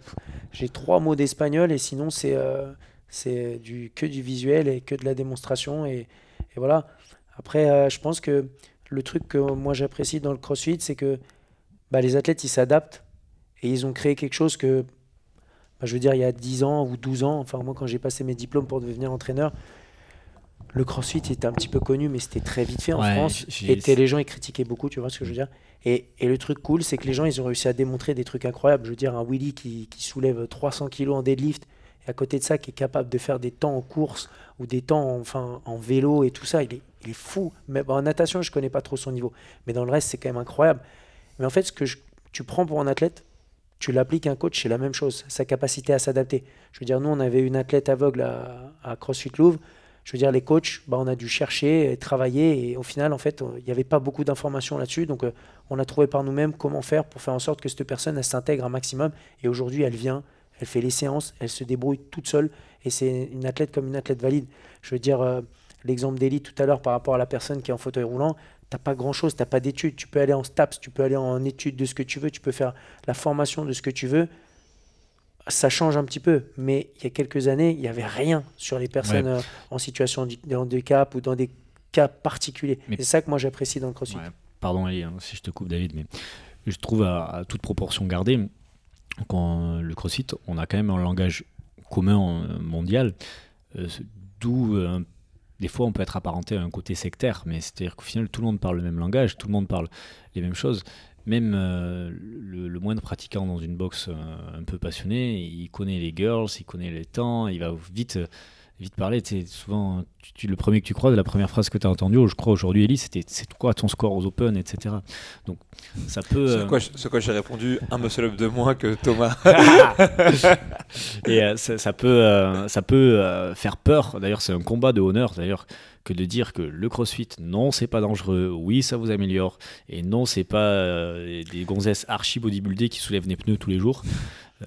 j'ai trois mots d'espagnol et sinon c'est euh, c'est du que du visuel et que de la démonstration et, et voilà. Après, euh, je pense que le truc que moi j'apprécie dans le CrossFit, c'est que bah, les athlètes ils s'adaptent et ils ont créé quelque chose que je veux dire il y a 10 ans ou 12 ans. Enfin moi quand j'ai passé mes diplômes pour devenir entraîneur. Le CrossFit était un petit peu connu, mais c'était très vite fait en Ouais, France. Et les gens ils critiquaient beaucoup, tu vois ce que je veux dire. Et, et le truc cool, c'est que les gens, ils ont réussi à démontrer des trucs incroyables. Je veux dire, un Willy qui, qui soulève 300 kilos en deadlift, et à côté de ça, qui est capable de faire des temps en course ou des temps en, enfin, en vélo et tout ça, il est, il est fou. Mais bon, en natation, je connais pas trop son niveau. Mais dans le reste, c'est quand même incroyable. Mais en fait, ce que je- tu prends pour un athlète, tu l'appliques un coach, c'est la même chose. Sa capacité à s'adapter. Je veux dire, nous, on avait une athlète aveugle à, CrossFit Louvre. Je veux dire, les coachs, bah, on a dû chercher, travailler, et au final, en fait, il n'y avait pas beaucoup d'informations là-dessus. Donc, euh, on a trouvé par nous-mêmes comment faire pour faire en sorte que cette personne, s'intègre un maximum. Et aujourd'hui, elle vient, elle fait les séances, elle se débrouille toute seule. Et c'est une athlète comme une athlète valide. Je veux dire, euh, l'exemple d'Elie tout à l'heure par rapport à la personne qui est en fauteuil roulant, t'as pas grand-chose, t'as pas d'études. Tu peux aller en STAPS, tu peux aller en études de ce que tu veux, tu peux faire la formation de ce que tu veux. Ça change un petit peu, mais il y a quelques années, il n'y avait rien sur les personnes euh, en situation de handicap ou dans des cas particuliers. C'est ça que moi j'apprécie dans le CrossFit. Ouais, Pardon, Ali, hein, si je te coupe, David, mais je trouve à, à toute proportion gardée, quand le CrossFit, on a quand même un langage commun euh, mondial, euh, d'où euh, des fois on peut être apparenté à un côté sectaire, mais c'est-à-dire qu'au final tout le monde parle le même langage, tout le monde parle les mêmes choses. Même euh, le, moindre pratiquant dans une boxe euh, un peu passionné, il connaît les girls, il connaît les temps, il va vite, euh, vite parler. Sais, souvent, tu, tu- le premier que tu croises, la première phrase que tu as entendue, je crois aujourd'hui, Ellie, c'était c'est quoi ton score aux Open, etc. Donc ça peut. Ce euh, quoi, ce quoi j'ai répondu un muscle up de moins que Thomas. Et euh, ça, ça peut, euh, ça peut euh, faire peur. D'ailleurs, c'est un combat de honneur, d'ailleurs, que de dire que le CrossFit, non, c'est pas dangereux. Oui, ça vous améliore. Et non, c'est pas euh, des gonzesses archi bodybuildées qui soulèvent des pneus tous les jours.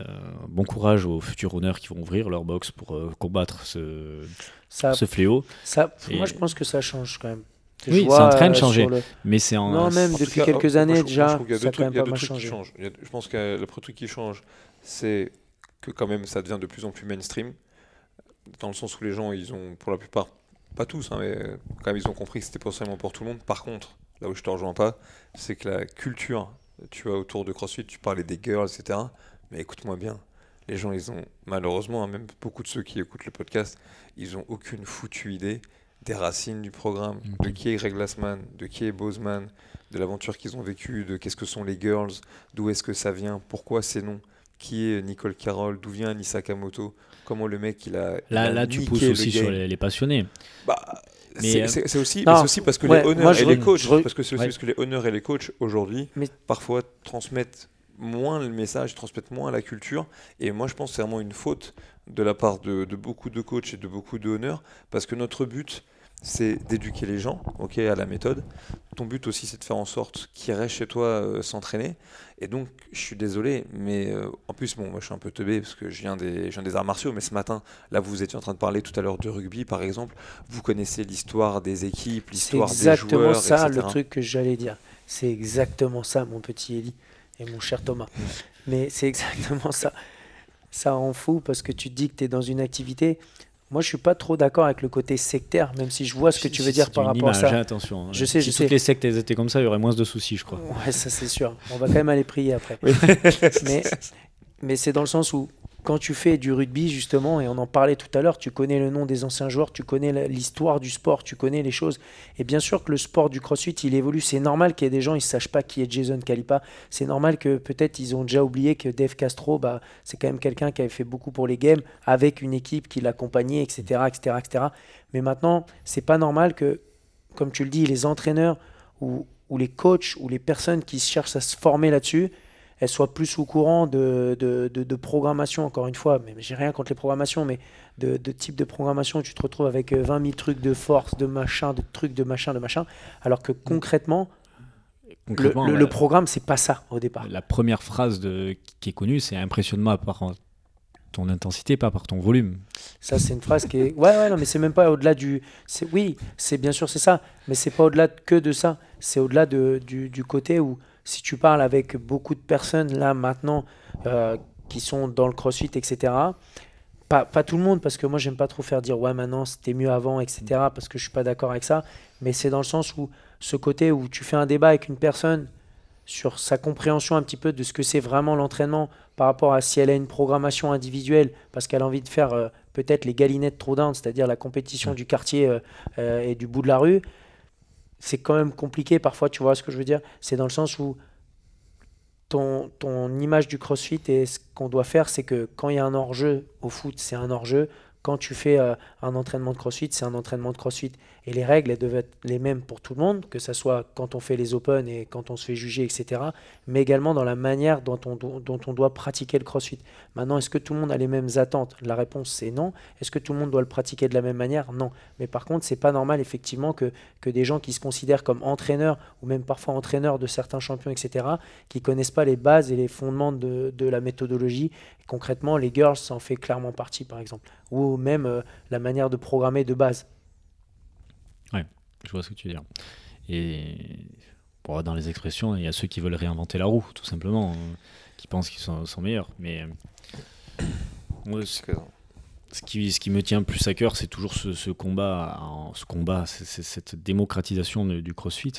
Euh, bon courage aux futurs honneurs qui vont ouvrir leur box pour euh, combattre ce, Ça, ce fléau. ça, Et- Moi je pense que ça change quand même. Je Oui, c'est en train de euh, changer. le- Mais c'est en. Non, même En depuis cas, quelques moi, années je trouve- déjà, je trouve qu'il y a ça deux a quand même il y a pas mal changé. a- Je pense que le premier truc qui change, c'est que quand même ça devient de plus en plus mainstream, dans le sens où les gens, ils ont, pour la plupart, pas tous, hein, mais quand même, ils ont compris que c'était pas seulement pour tout le monde. Par contre, là où je te rejoins pas, c'est que la culture, tu vois, autour de CrossFit, tu parlais des girls, etc. Mais écoute-moi bien, les gens, ils ont, malheureusement, hein, même beaucoup de ceux qui écoutent le podcast, ils ont aucune foutue idée des racines du programme, de qui est Greg Glassman, de qui est Bozeman, de l'aventure qu'ils ont vécue, de qu'est-ce que sont les girls, d'où est-ce que ça vient, pourquoi ces noms, qui est Nicole Carroll, d'où vient Anissa Kamoto, comment le mec il a. il Là, a là tu pousses le aussi sur les, les passionnés. Bah, c'est euh, c'est- aussi, non, mais c'est aussi parce que ouais, les honneurs je et les re- coachs, je re- parce que c'est aussi ouais. parce que les honneurs et les coachs aujourd'hui, Mais- parfois transmettent moins le message, transmettent moins la culture. Et moi, je pense que c'est vraiment une faute de la part de, de beaucoup de coachs et de beaucoup de honneurs, parce que notre but, c'est d'éduquer les gens ok, à la méthode. Ton but aussi, c'est de faire en sorte qu'ils restent chez toi euh, s'entraîner. Et donc, je suis désolé, mais euh, en plus, bon, moi je suis un peu teubé parce que je viens, des, je viens des arts martiaux, mais ce matin, là, vous étiez en train de parler tout à l'heure de rugby, par exemple. Vous connaissez l'histoire des équipes, l'histoire des joueurs. C'est exactement ça le truc que j'allais dire. C'est exactement ça, mon petit Eli et mon cher Thomas. mais c'est exactement ça. Ça rend fou parce que tu te dis que tu es dans une activité moi, je suis pas trop d'accord avec le côté sectaire, même si je vois ce que tu veux dire par rapport à ça. Attention, hein. je sais, si je toutes les sectes étaient comme ça, il y aurait moins de soucis, je crois. Ouais, ça c'est sûr. On va quand même aller prier après. mais mais c'est dans le sens où quand tu fais du rugby, justement, et on en parlait tout à l'heure, tu connais le nom des anciens joueurs, tu connais l'histoire du sport, tu connais les choses. Et bien sûr que le sport du crossfit, il évolue. C'est normal qu'il y ait des gens, ils ne sachent pas qui est Jason Calipa. C'est normal que peut-être ils ont déjà oublié que Dave Castro, bah, c'est quand même quelqu'un qui avait fait beaucoup pour les games, avec une équipe qui l'accompagnait, etc., etc., etc. Mais maintenant, c'est pas normal que, comme tu le dis, les entraîneurs ou, ou les coachs ou les personnes qui cherchent à se former là-dessus, elles soient plus au courant de, de, de, programmation, encore une fois, mais j'ai rien contre les programmations, mais de, type de programmation tu te retrouves avec 20 euh, 000 trucs de force, de machin, de trucs, de machin, de machin, alors que concrètement, le, le, programme, c'est pas ça au départ. La première phrase de, qui est connue, c'est impressionnement par ton intensité, pas par ton volume. Ça, c'est une phrase qui est. Ouais, ouais, non, mais c'est même pas au-delà du. Oui, c'est bien sûr, c'est ça, mais c'est pas au-delà que de ça. C'est au-delà de, du, du côté où si tu parles avec beaucoup de personnes là maintenant euh, qui sont dans le crossfit, etc., pas, pas, tout le monde, parce que moi j'aime pas trop faire dire ouais maintenant c'était mieux avant, etc., parce que je suis pas d'accord avec ça, mais c'est dans le sens où ce côté où tu fais un débat avec une personne sur sa compréhension un petit peu de ce que c'est vraiment l'entraînement par rapport à si elle a une programmation individuelle parce qu'elle a envie de faire euh, peut-être les galinettes trop down, c'est-à-dire la compétition du quartier euh, et du bout de la rue, c'est quand même compliqué parfois, tu vois ce que je veux dire C'est dans le sens où ton, ton image du crossfit et ce qu'on doit faire, c'est que quand il y a un hors-jeu au foot, c'est un hors-jeu. Quand tu fais euh, un entraînement de crossfit, c'est un entraînement de crossfit. Et les règles, elles doivent être les mêmes pour tout le monde, que ce soit quand on fait les open et quand on se fait juger, etc. Mais également dans la manière dont on, doit pratiquer le crossfit. Maintenant, est-ce que tout le monde a les mêmes attentes? La réponse, c'est non. Est-ce que tout le monde doit le pratiquer de la même manière? Non. Mais par contre, c'est pas normal, effectivement, que, des gens qui se considèrent comme entraîneurs, ou même parfois entraîneurs de certains champions, etc., qui connaissent pas les bases et les fondements de, de la méthodologie. concrètement, les girls, ça en fait clairement partie, par exemple. Ou même euh, la manière de programmer de base. Je vois ce que tu veux dire. Et bon, dans les expressions, il y a ceux qui veulent réinventer la roue, tout simplement, hein, qui pensent qu'ils sont, meilleurs. Mais moi, ce, qui, ce qui me tient plus à cœur, c'est toujours ce, combat, ce combat, cette démocratisation du CrossFit.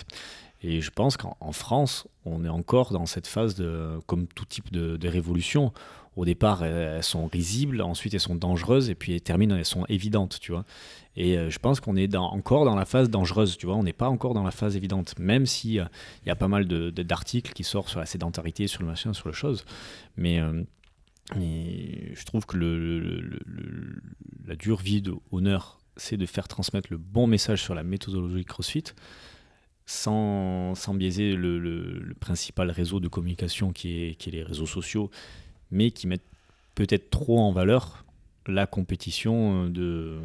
Et je pense qu'en France, on est encore dans cette phase de, comme tout type de, de révolution, au départ, elles sont risibles, ensuite elles sont dangereuses, et puis elles terminent, elles sont évidentes, tu vois. Et euh, je pense qu'on est encore dans la phase dangereuse, tu vois. On n'est pas encore dans la phase évidente, même si euh, il y a pas mal d'articles qui sortent sur la sédentarité, sur le machin, sur le chose. Mais, euh, je trouve que la dure vie d'honneur, c'est de faire transmettre le bon message sur la méthodologie CrossFit. Sans, biaiser le, principal réseau de communication qui est les réseaux sociaux, mais qui mettent peut-être trop en valeur la compétition euh, de,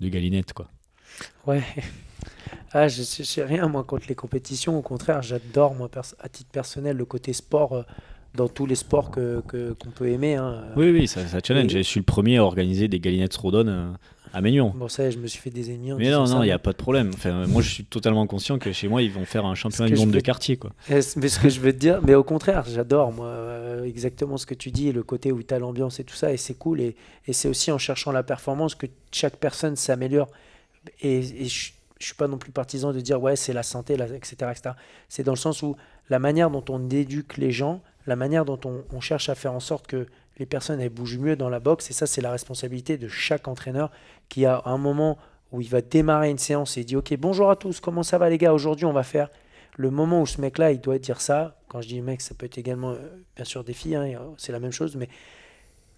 de Galinette. Quoi. Ouais. Ah, je sais rien, moi, contre les compétitions. Au contraire, j'adore, moi, à titre personnel, le côté sport. Euh, dans tous les sports que, qu'on peut aimer. Hein. Oui, oui, ça, ça challenge. Je suis le premier à organiser des galinettes Rodon euh, à Maignon. Bon, ça, je me suis fait des ennemis. mais non, non, il n'y a pas de problème. Enfin, moi, je suis totalement conscient que chez moi, ils vont faire un championnat du monde de quartier. Quoi. Mais ce que je veux te dire, mais au contraire, j'adore, moi, euh, exactement ce que tu dis, le côté où tu as l'ambiance et tout ça, et c'est cool. Et, et c'est aussi en cherchant la performance que chaque personne s'améliore. Et, et je ne suis pas non plus partisan de dire, ouais, c'est la santé, etc. etc. C'est dans le sens où la manière dont on éduque les gens, la manière dont on, on cherche à faire en sorte que les personnes elles bougent mieux dans la boxe et ça c'est la responsabilité de chaque entraîneur qui a un moment où il va démarrer une séance et il dit ok bonjour à tous comment ça va les gars aujourd'hui on va faire le moment où ce mec là il doit dire ça. Quand je dis mec ça peut être également euh, bien sûr des filles hein, euh, c'est la même chose mais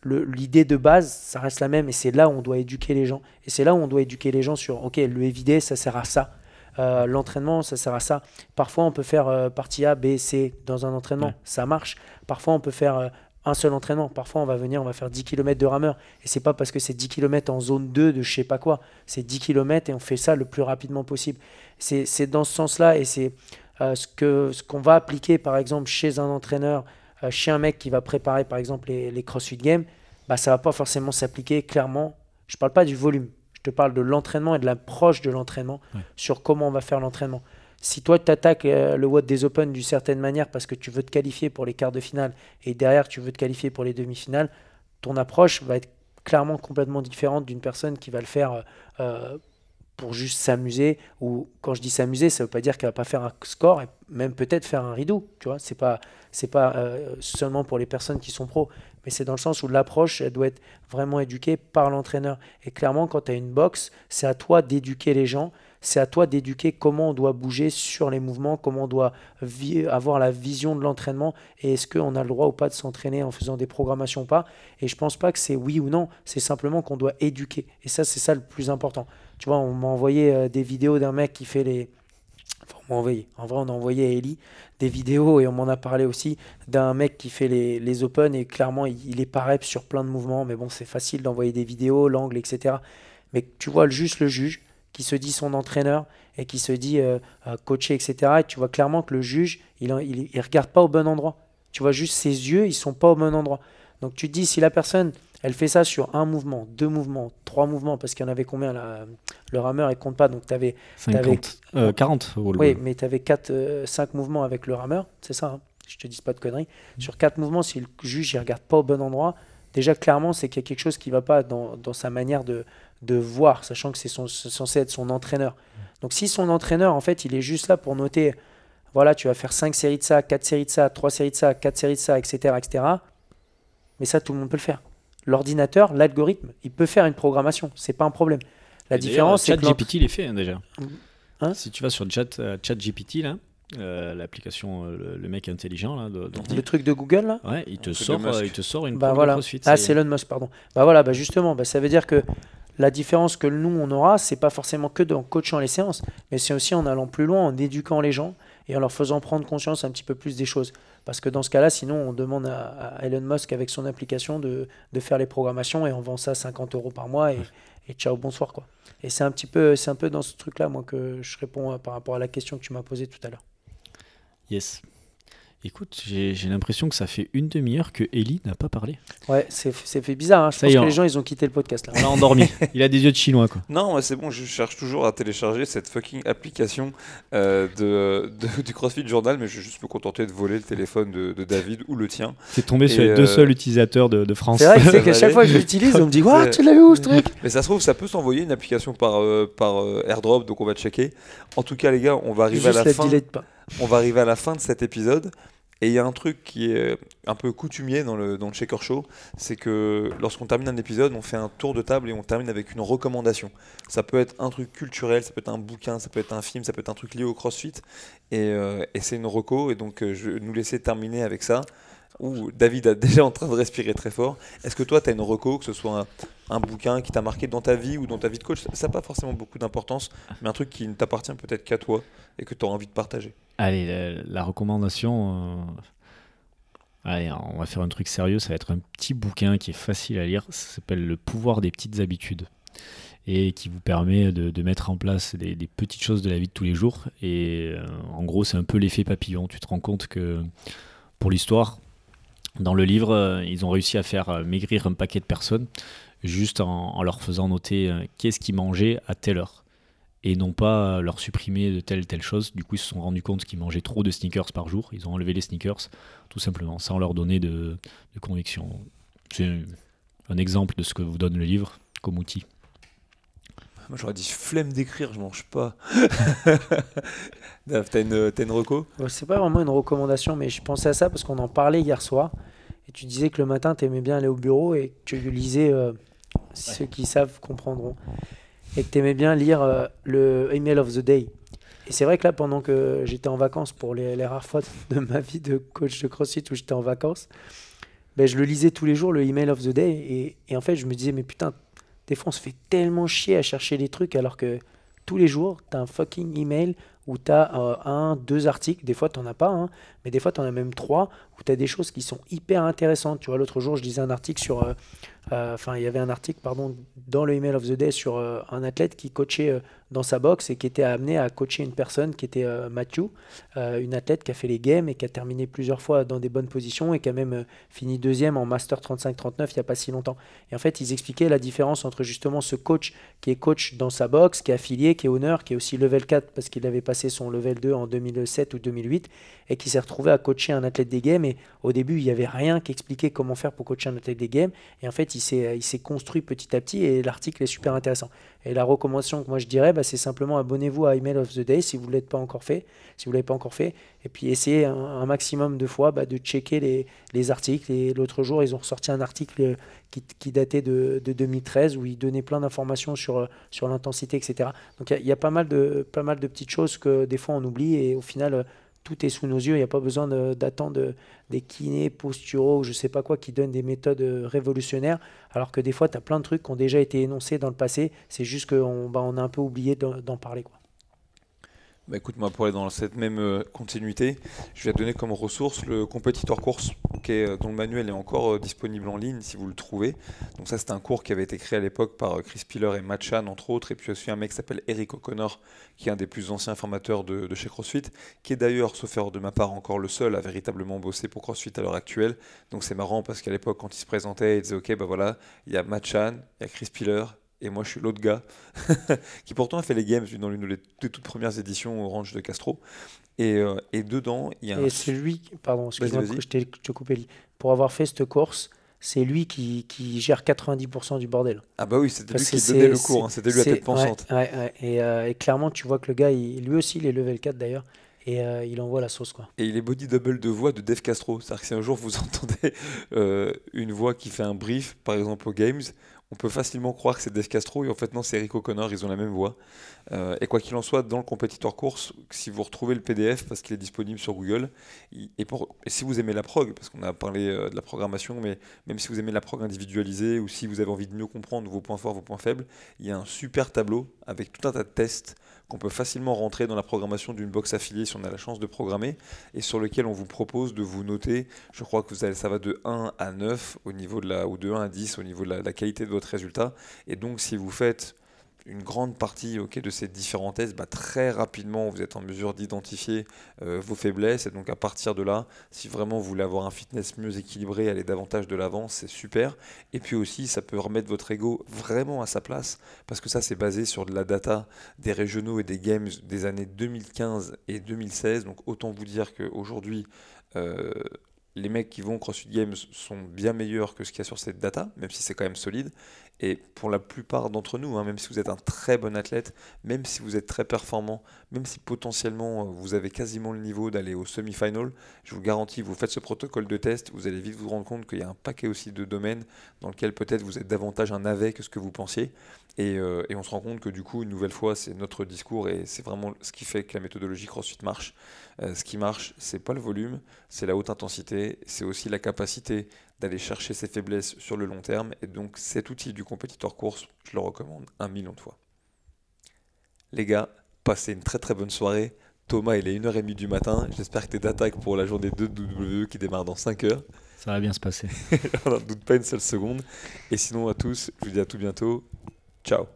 l'idée de base ça reste la même et c'est là où on doit éduquer les gens. Et c'est là où on doit éduquer les gens sur ok le évider ça sert à ça. Euh, l'entraînement, ça sert à ça. Parfois, on peut faire partie A, B, C dans un entraînement, ça marche. Parfois, on peut faire un seul entraînement. Parfois, on va venir, on va faire 10 km de rameur. Et c'est pas parce que c'est 10 km en zone 2 de je sais pas quoi. C'est 10 km et on fait ça le plus rapidement possible. C'est dans ce sens-là et c'est euh, ce qu'on ce qu'on va appliquer, par exemple, chez un entraîneur, euh, chez un mec qui va préparer, par exemple, les, les CrossFit Games, bah, ça va pas forcément s'appliquer clairement. Je parle pas du volume. Je te parle de l'entraînement et de l'approche de l'entraînement Ouais. sur comment on va faire l'entraînement. Si toi, tu attaques euh, le WOD des Open d'une certaine manière parce que tu veux te qualifier pour les quarts de finale et derrière tu veux te qualifier pour les demi-finales, ton approche va être clairement complètement différente d'une personne qui va le faire euh, euh, pour juste s'amuser. Ou quand je dis s'amuser, ça veut pas dire qu'elle va pas faire un score et même peut-être faire un rideau. Tu vois, c'est pas seulement pour les personnes qui sont pros, mais c'est dans le sens où l'approche doit être vraiment éduquée par l'entraîneur. Et clairement, quand tu as une boxe, c'est à toi d'éduquer les gens. C'est à toi d'éduquer comment on doit bouger sur les mouvements, comment on doit avoir la vision de l'entraînement et est-ce qu'on a le droit ou pas de s'entraîner en faisant des programmations ou pas. Et je pense pas que c'est oui ou non, c'est simplement qu'on doit éduquer. Et ça, c'est ça le plus important. Tu vois, on m'a envoyé euh, des vidéos d'un mec qui fait les. Enfin, on m'a envoyé. En vrai, on a envoyé à Ellie des vidéos et on m'en a parlé aussi d'un mec qui fait les, les open et clairement, il, il est pas rep sur plein de mouvements. Mais bon, c'est facile d'envoyer des vidéos, l'angle, etc. Mais tu vois juste le juge qui se dit son entraîneur et qui se dit euh, euh, coaché, etc. Et tu vois clairement que le juge, il, en- il, il regarde pas au bon endroit. Tu vois juste ses yeux, ils sont pas au bon endroit. Donc tu te dis, si la personne, elle fait ça sur un mouvement, deux mouvements, trois mouvements, parce qu'il y en avait combien là Le rameur, il compte pas, donc tu avais 50, euh, 40 au oui, mais tu avais 4, 5 mouvements avec le rameur, c'est ça, hein je te dis pas de conneries. Sur 4 mouvements, si le juge ne regarde pas au bon endroit, déjà clairement, c'est qu'il y a quelque chose qui va pas dans, dans sa manière de, de voir, sachant que c'est censé être son entraîneur. Donc si son entraîneur, en fait, il est juste là pour noter, voilà, tu vas faire 5 séries de ça, 4 séries de ça, 3 séries de ça, 4 séries de ça, etc., etc., mais ça, tout le monde peut le faire. L'ordinateur, l'algorithme, il peut faire une programmation, c'est pas un problème. La différence, c'est que ChatGPT il est fait hein, déjà. Hein si tu vas sur Chat, euh, ChatGPT, là, euh, l'application, euh, le, le mec intelligent, là, de- le truc de Google, là, ouais, il te, sort, euh, il te sort une Bah voilà. CrossFit. Ah, c'est Elon Musk, pardon. Bah voilà, bah justement, bah ça veut dire que la différence que nous on aura, c'est pas forcément que en coachant les séances, mais c'est aussi en allant plus loin, en éduquant les gens et en leur faisant prendre conscience un petit peu plus des choses. Parce que dans ce cas-là, sinon, on demande à, à Elon Musk avec son application de, de faire les programmations et on vend ça à 50 euros par mois et, et ciao, bonsoir quoi. Et c'est un petit peu, c'est un peu dans ce truc-là, moi, que je réponds euh, par rapport à la question que tu m'as posée tout à l'heure. Yes. Écoute, j'ai j'ai l'impression que ça fait une demi-heure que Ellie n'a pas parlé. Ouais, c'est c'est fait bizarre. hein. Je Ça pense que les gens, ils ont quitté le podcast là. On l'a endormi. il a des yeux de chinois, quoi. Non, mais c'est bon, je cherche toujours à télécharger cette fucking application euh, de, de- du CrossFit Journal, mais je vais juste me contenter de voler le téléphone de, de David ou le tien. C'est tombé sur les deux euh, seuls utilisateurs de, de France. C'est vrai que, c'est Ça qu'à chaque fois que je l'utilise, on me dit C'est- tu l'as vu où ce truc? Mais ça se trouve, ça peut s'envoyer une application par, euh, par euh, airdrop, donc on va checker. En tout cas, les gars, on va arriver Juste à la la fin. pas. On va arriver à la fin de cet épisode. Et il y a un truc qui est un peu coutumier dans le, dans le Shaker Show, c'est que lorsqu'on termine un épisode, on fait un tour de table et on termine avec une recommandation. Ça peut être un truc culturel, ça peut être un bouquin, ça peut être un film, ça peut être un truc lié au CrossFit. Et, euh, c'est une reco, et donc euh, je vais nous laisser terminer avec ça. Ouh, David est déjà en train de respirer très fort. Est-ce que toi, tu as une reco, que ce soit un, un bouquin qui t'a marqué dans ta vie ou dans ta vie de coach? Ça n'a pas forcément beaucoup d'importance, mais un truc qui ne t'appartient peut-être qu'à toi et que tu as envie de partager. Allez, la, recommandation. euh, Allez, on va faire un truc sérieux. Ça va être un petit bouquin qui est facile à lire. Ça s'appelle Le pouvoir des petites habitudes. Et qui vous permet de, mettre en place des, petites choses de la vie de tous les jours. Et euh, en gros, c'est un peu l'effet papillon. Tu te rends compte que pour l'histoire, dans le livre, euh, ils ont réussi à faire maigrir un paquet de personnes juste en, leur faisant noter qu'est-ce qu'ils mangeaient à telle heure et non pas leur supprimer de telle telle chose. Du coup, ils se sont rendus compte qu'ils mangeaient trop de sneakers par jour. Ils ont enlevé les sneakers, tout simplement, sans leur donner de, de conviction. C'est un exemple de ce que vous donne le livre comme outil. Moi j'aurais dit flemme d'écrire, je mange pas. Dave, T'as une, t'as une reco? C'est pas vraiment une recommandation, mais je pensais à ça parce qu'on en parlait hier soir. Et tu disais que le matin, tu aimais bien aller au bureau et que tu lisais, euh, ceux qui savent comprendront, et que tu aimais bien lire euh, le Email of the Day. Et c'est vrai que là, pendant que j'étais en vacances, pour les, rares fois de ma vie de coach de CrossFit où j'étais en vacances, ben, je le lisais tous les jours, le Email of the Day. Et, et en fait, je me disais, mais putain, des fois, on se fait tellement chier à chercher les trucs alors que tous les jours, tu as un fucking email où tu as un, deux articles. Des fois, tu n'en as pas, hein, mais des fois, tu en as même trois où tu as des choses qui sont hyper intéressantes. Tu vois, l'autre jour, je lisais un article sur. Euh, euh, enfin, il y avait un article, pardon, dans le email of the day sur euh, un athlète qui coachait dans sa boxe et qui était amené à coacher une personne qui était Matthew, une athlète qui a fait les games et qui a terminé plusieurs fois dans des bonnes positions et qui a même fini deuxième en Master 35-39 il n'y a pas si longtemps. Et en fait, ils expliquaient la différence entre justement ce coach qui est coach dans sa boxe, qui est affilié, qui est honneur, qui est aussi level 4 parce qu'il avait passé son level 2 en 2007 ou 2008 et qui s'est retrouvé à coacher un athlète des games. Et au début, il n'y avait rien qui expliquait comment faire pour coacher un athlète des games. Et en fait, il s'est construit petit à petit et l'article est super intéressant. Et la recommandation que moi je dirais, bah, c'est simplement abonnez-vous à Email of the Day si vous ne l'êtes pas encore fait, si vous l'avez pas encore fait, et puis essayez un, maximum de fois bah, de checker les, les articles. Et l'autre jour, ils ont ressorti un article qui, qui datait de, de, 2013 où ils donnaient plein d'informations sur, sur l'intensité, etc. Donc il y, a pas mal, de, pas mal de petites choses que des fois on oublie et au final tout est sous nos yeux. Il n'y a pas besoin d'attendre des kinés posturaux, je ne sais pas quoi, qui donnent des méthodes euh, révolutionnaires, alors que des fois, tu as plein de trucs qui ont déjà été énoncés dans le passé. C'est juste qu'on bah, on a un peu oublié d'en parler. Bah écoute, moi pour aller dans cette même euh, continuité, je vais te donner comme ressource le compétiteur course, qui euh, dont le manuel est encore euh, disponible en ligne si vous le trouvez. Donc ça c'est un cours qui avait été créé à l'époque par Chris Piller et Matt Chan entre autres, et puis aussi un mec qui s'appelle Eric O'Connor, qui est un des plus anciens formateurs de, chez CrossFit, qui est d'ailleurs, sauf erreur de ma part, encore le seul à véritablement bosser pour CrossFit à l'heure actuelle. Donc c'est marrant parce qu'à l'époque quand il se présentait, il disait ok bah voilà, il y a Matt Chan, il y a Chris Piller, et moi je suis l'autre gars qui pourtant a fait les games dans l'une des toutes premières éditions Orange de Castro. Et, euh, et dedans, il y a Et c'est lui, pardon, excuse-moi, je t'ai coupé. Pour avoir fait cette course, c'est lui qui, qui, gère 90% du bordel. Ah bah oui, c'était lui qui donnait le cours, hein, c'était lui à tête pensante. Ouais, ouais, et, euh, et, clairement, tu vois que le gars, il, lui aussi, il est level 4 d'ailleurs. Et euh, il envoie la sauce. Quoi. Et il est body double de voix de Dave Castro. C'est-à-dire que si un jour vous entendez une voix qui fait un brief, par exemple aux Games, on peut facilement croire que c'est Dave Castro et en fait non c'est Eric O'Connor, ils ont la même voix. Euh, et quoi qu'il en soit, dans le compétiteur course, si vous retrouvez le PDF parce qu'il est disponible sur Google, et, pour, si vous aimez la prog, parce qu'on a parlé euh, de la programmation, mais même si vous aimez la prog individualisée ou si vous avez envie de mieux comprendre vos points forts, vos points faibles, il y a un super tableau avec tout un tas de tests qu'on peut facilement rentrer dans la programmation d'une box affiliée si on a la chance de programmer et sur lequel on vous propose de vous noter. Je crois que vous ça va de 1 à 9 au niveau de la, ou de 1 à 10 au niveau de la qualité de votre résultat. Et donc, si vous faites une grande partie de ces différents tests, bah, très rapidement, vous êtes en mesure d'identifier euh, vos faiblesses. Et donc, à partir de là, si vraiment vous voulez avoir un fitness mieux équilibré, aller davantage de l'avant, c'est super. Et puis aussi, ça peut remettre votre ego vraiment à sa place, parce que ça, c'est basé sur de la data des régionaux et des games des années 2015 et 2016. Donc, autant vous dire qu'aujourd'hui, euh, les mecs qui vont CrossFit Games sont bien meilleurs que ce qu'il y a sur cette data, même si c'est quand même solide. Et pour la plupart d'entre nous, hein, même si vous êtes un très bon athlète, même si vous êtes très performant, même si potentiellement euh, vous avez quasiment le niveau d'aller au semi-final, je vous garantis, vous faites ce protocole de test, vous allez vite vous rendre compte qu'il y a un paquet aussi de domaines dans lesquels peut-être vous êtes davantage un avec que ce que vous pensiez. Euh, et, on se rend compte que du coup, une nouvelle fois, c'est notre discours et c'est vraiment ce qui fait que la méthodologie CrossFit marche. Euh, ce qui marche, c'est pas le volume, c'est la haute intensité, c'est aussi la capacité d'aller chercher ses faiblesses sur le long terme. Et donc cet outil du compétiteur course, je le recommande un million de fois. Les gars, passez une très très bonne soirée. Thomas, il est 1h30 du matin. J'espère que tu es d'attaque pour la journée 2 de WWE qui démarre dans 5 heures. Ça va bien se passer. On n'en doute pas une seule seconde. Et sinon, à tous, je vous dis à tout bientôt. Ciao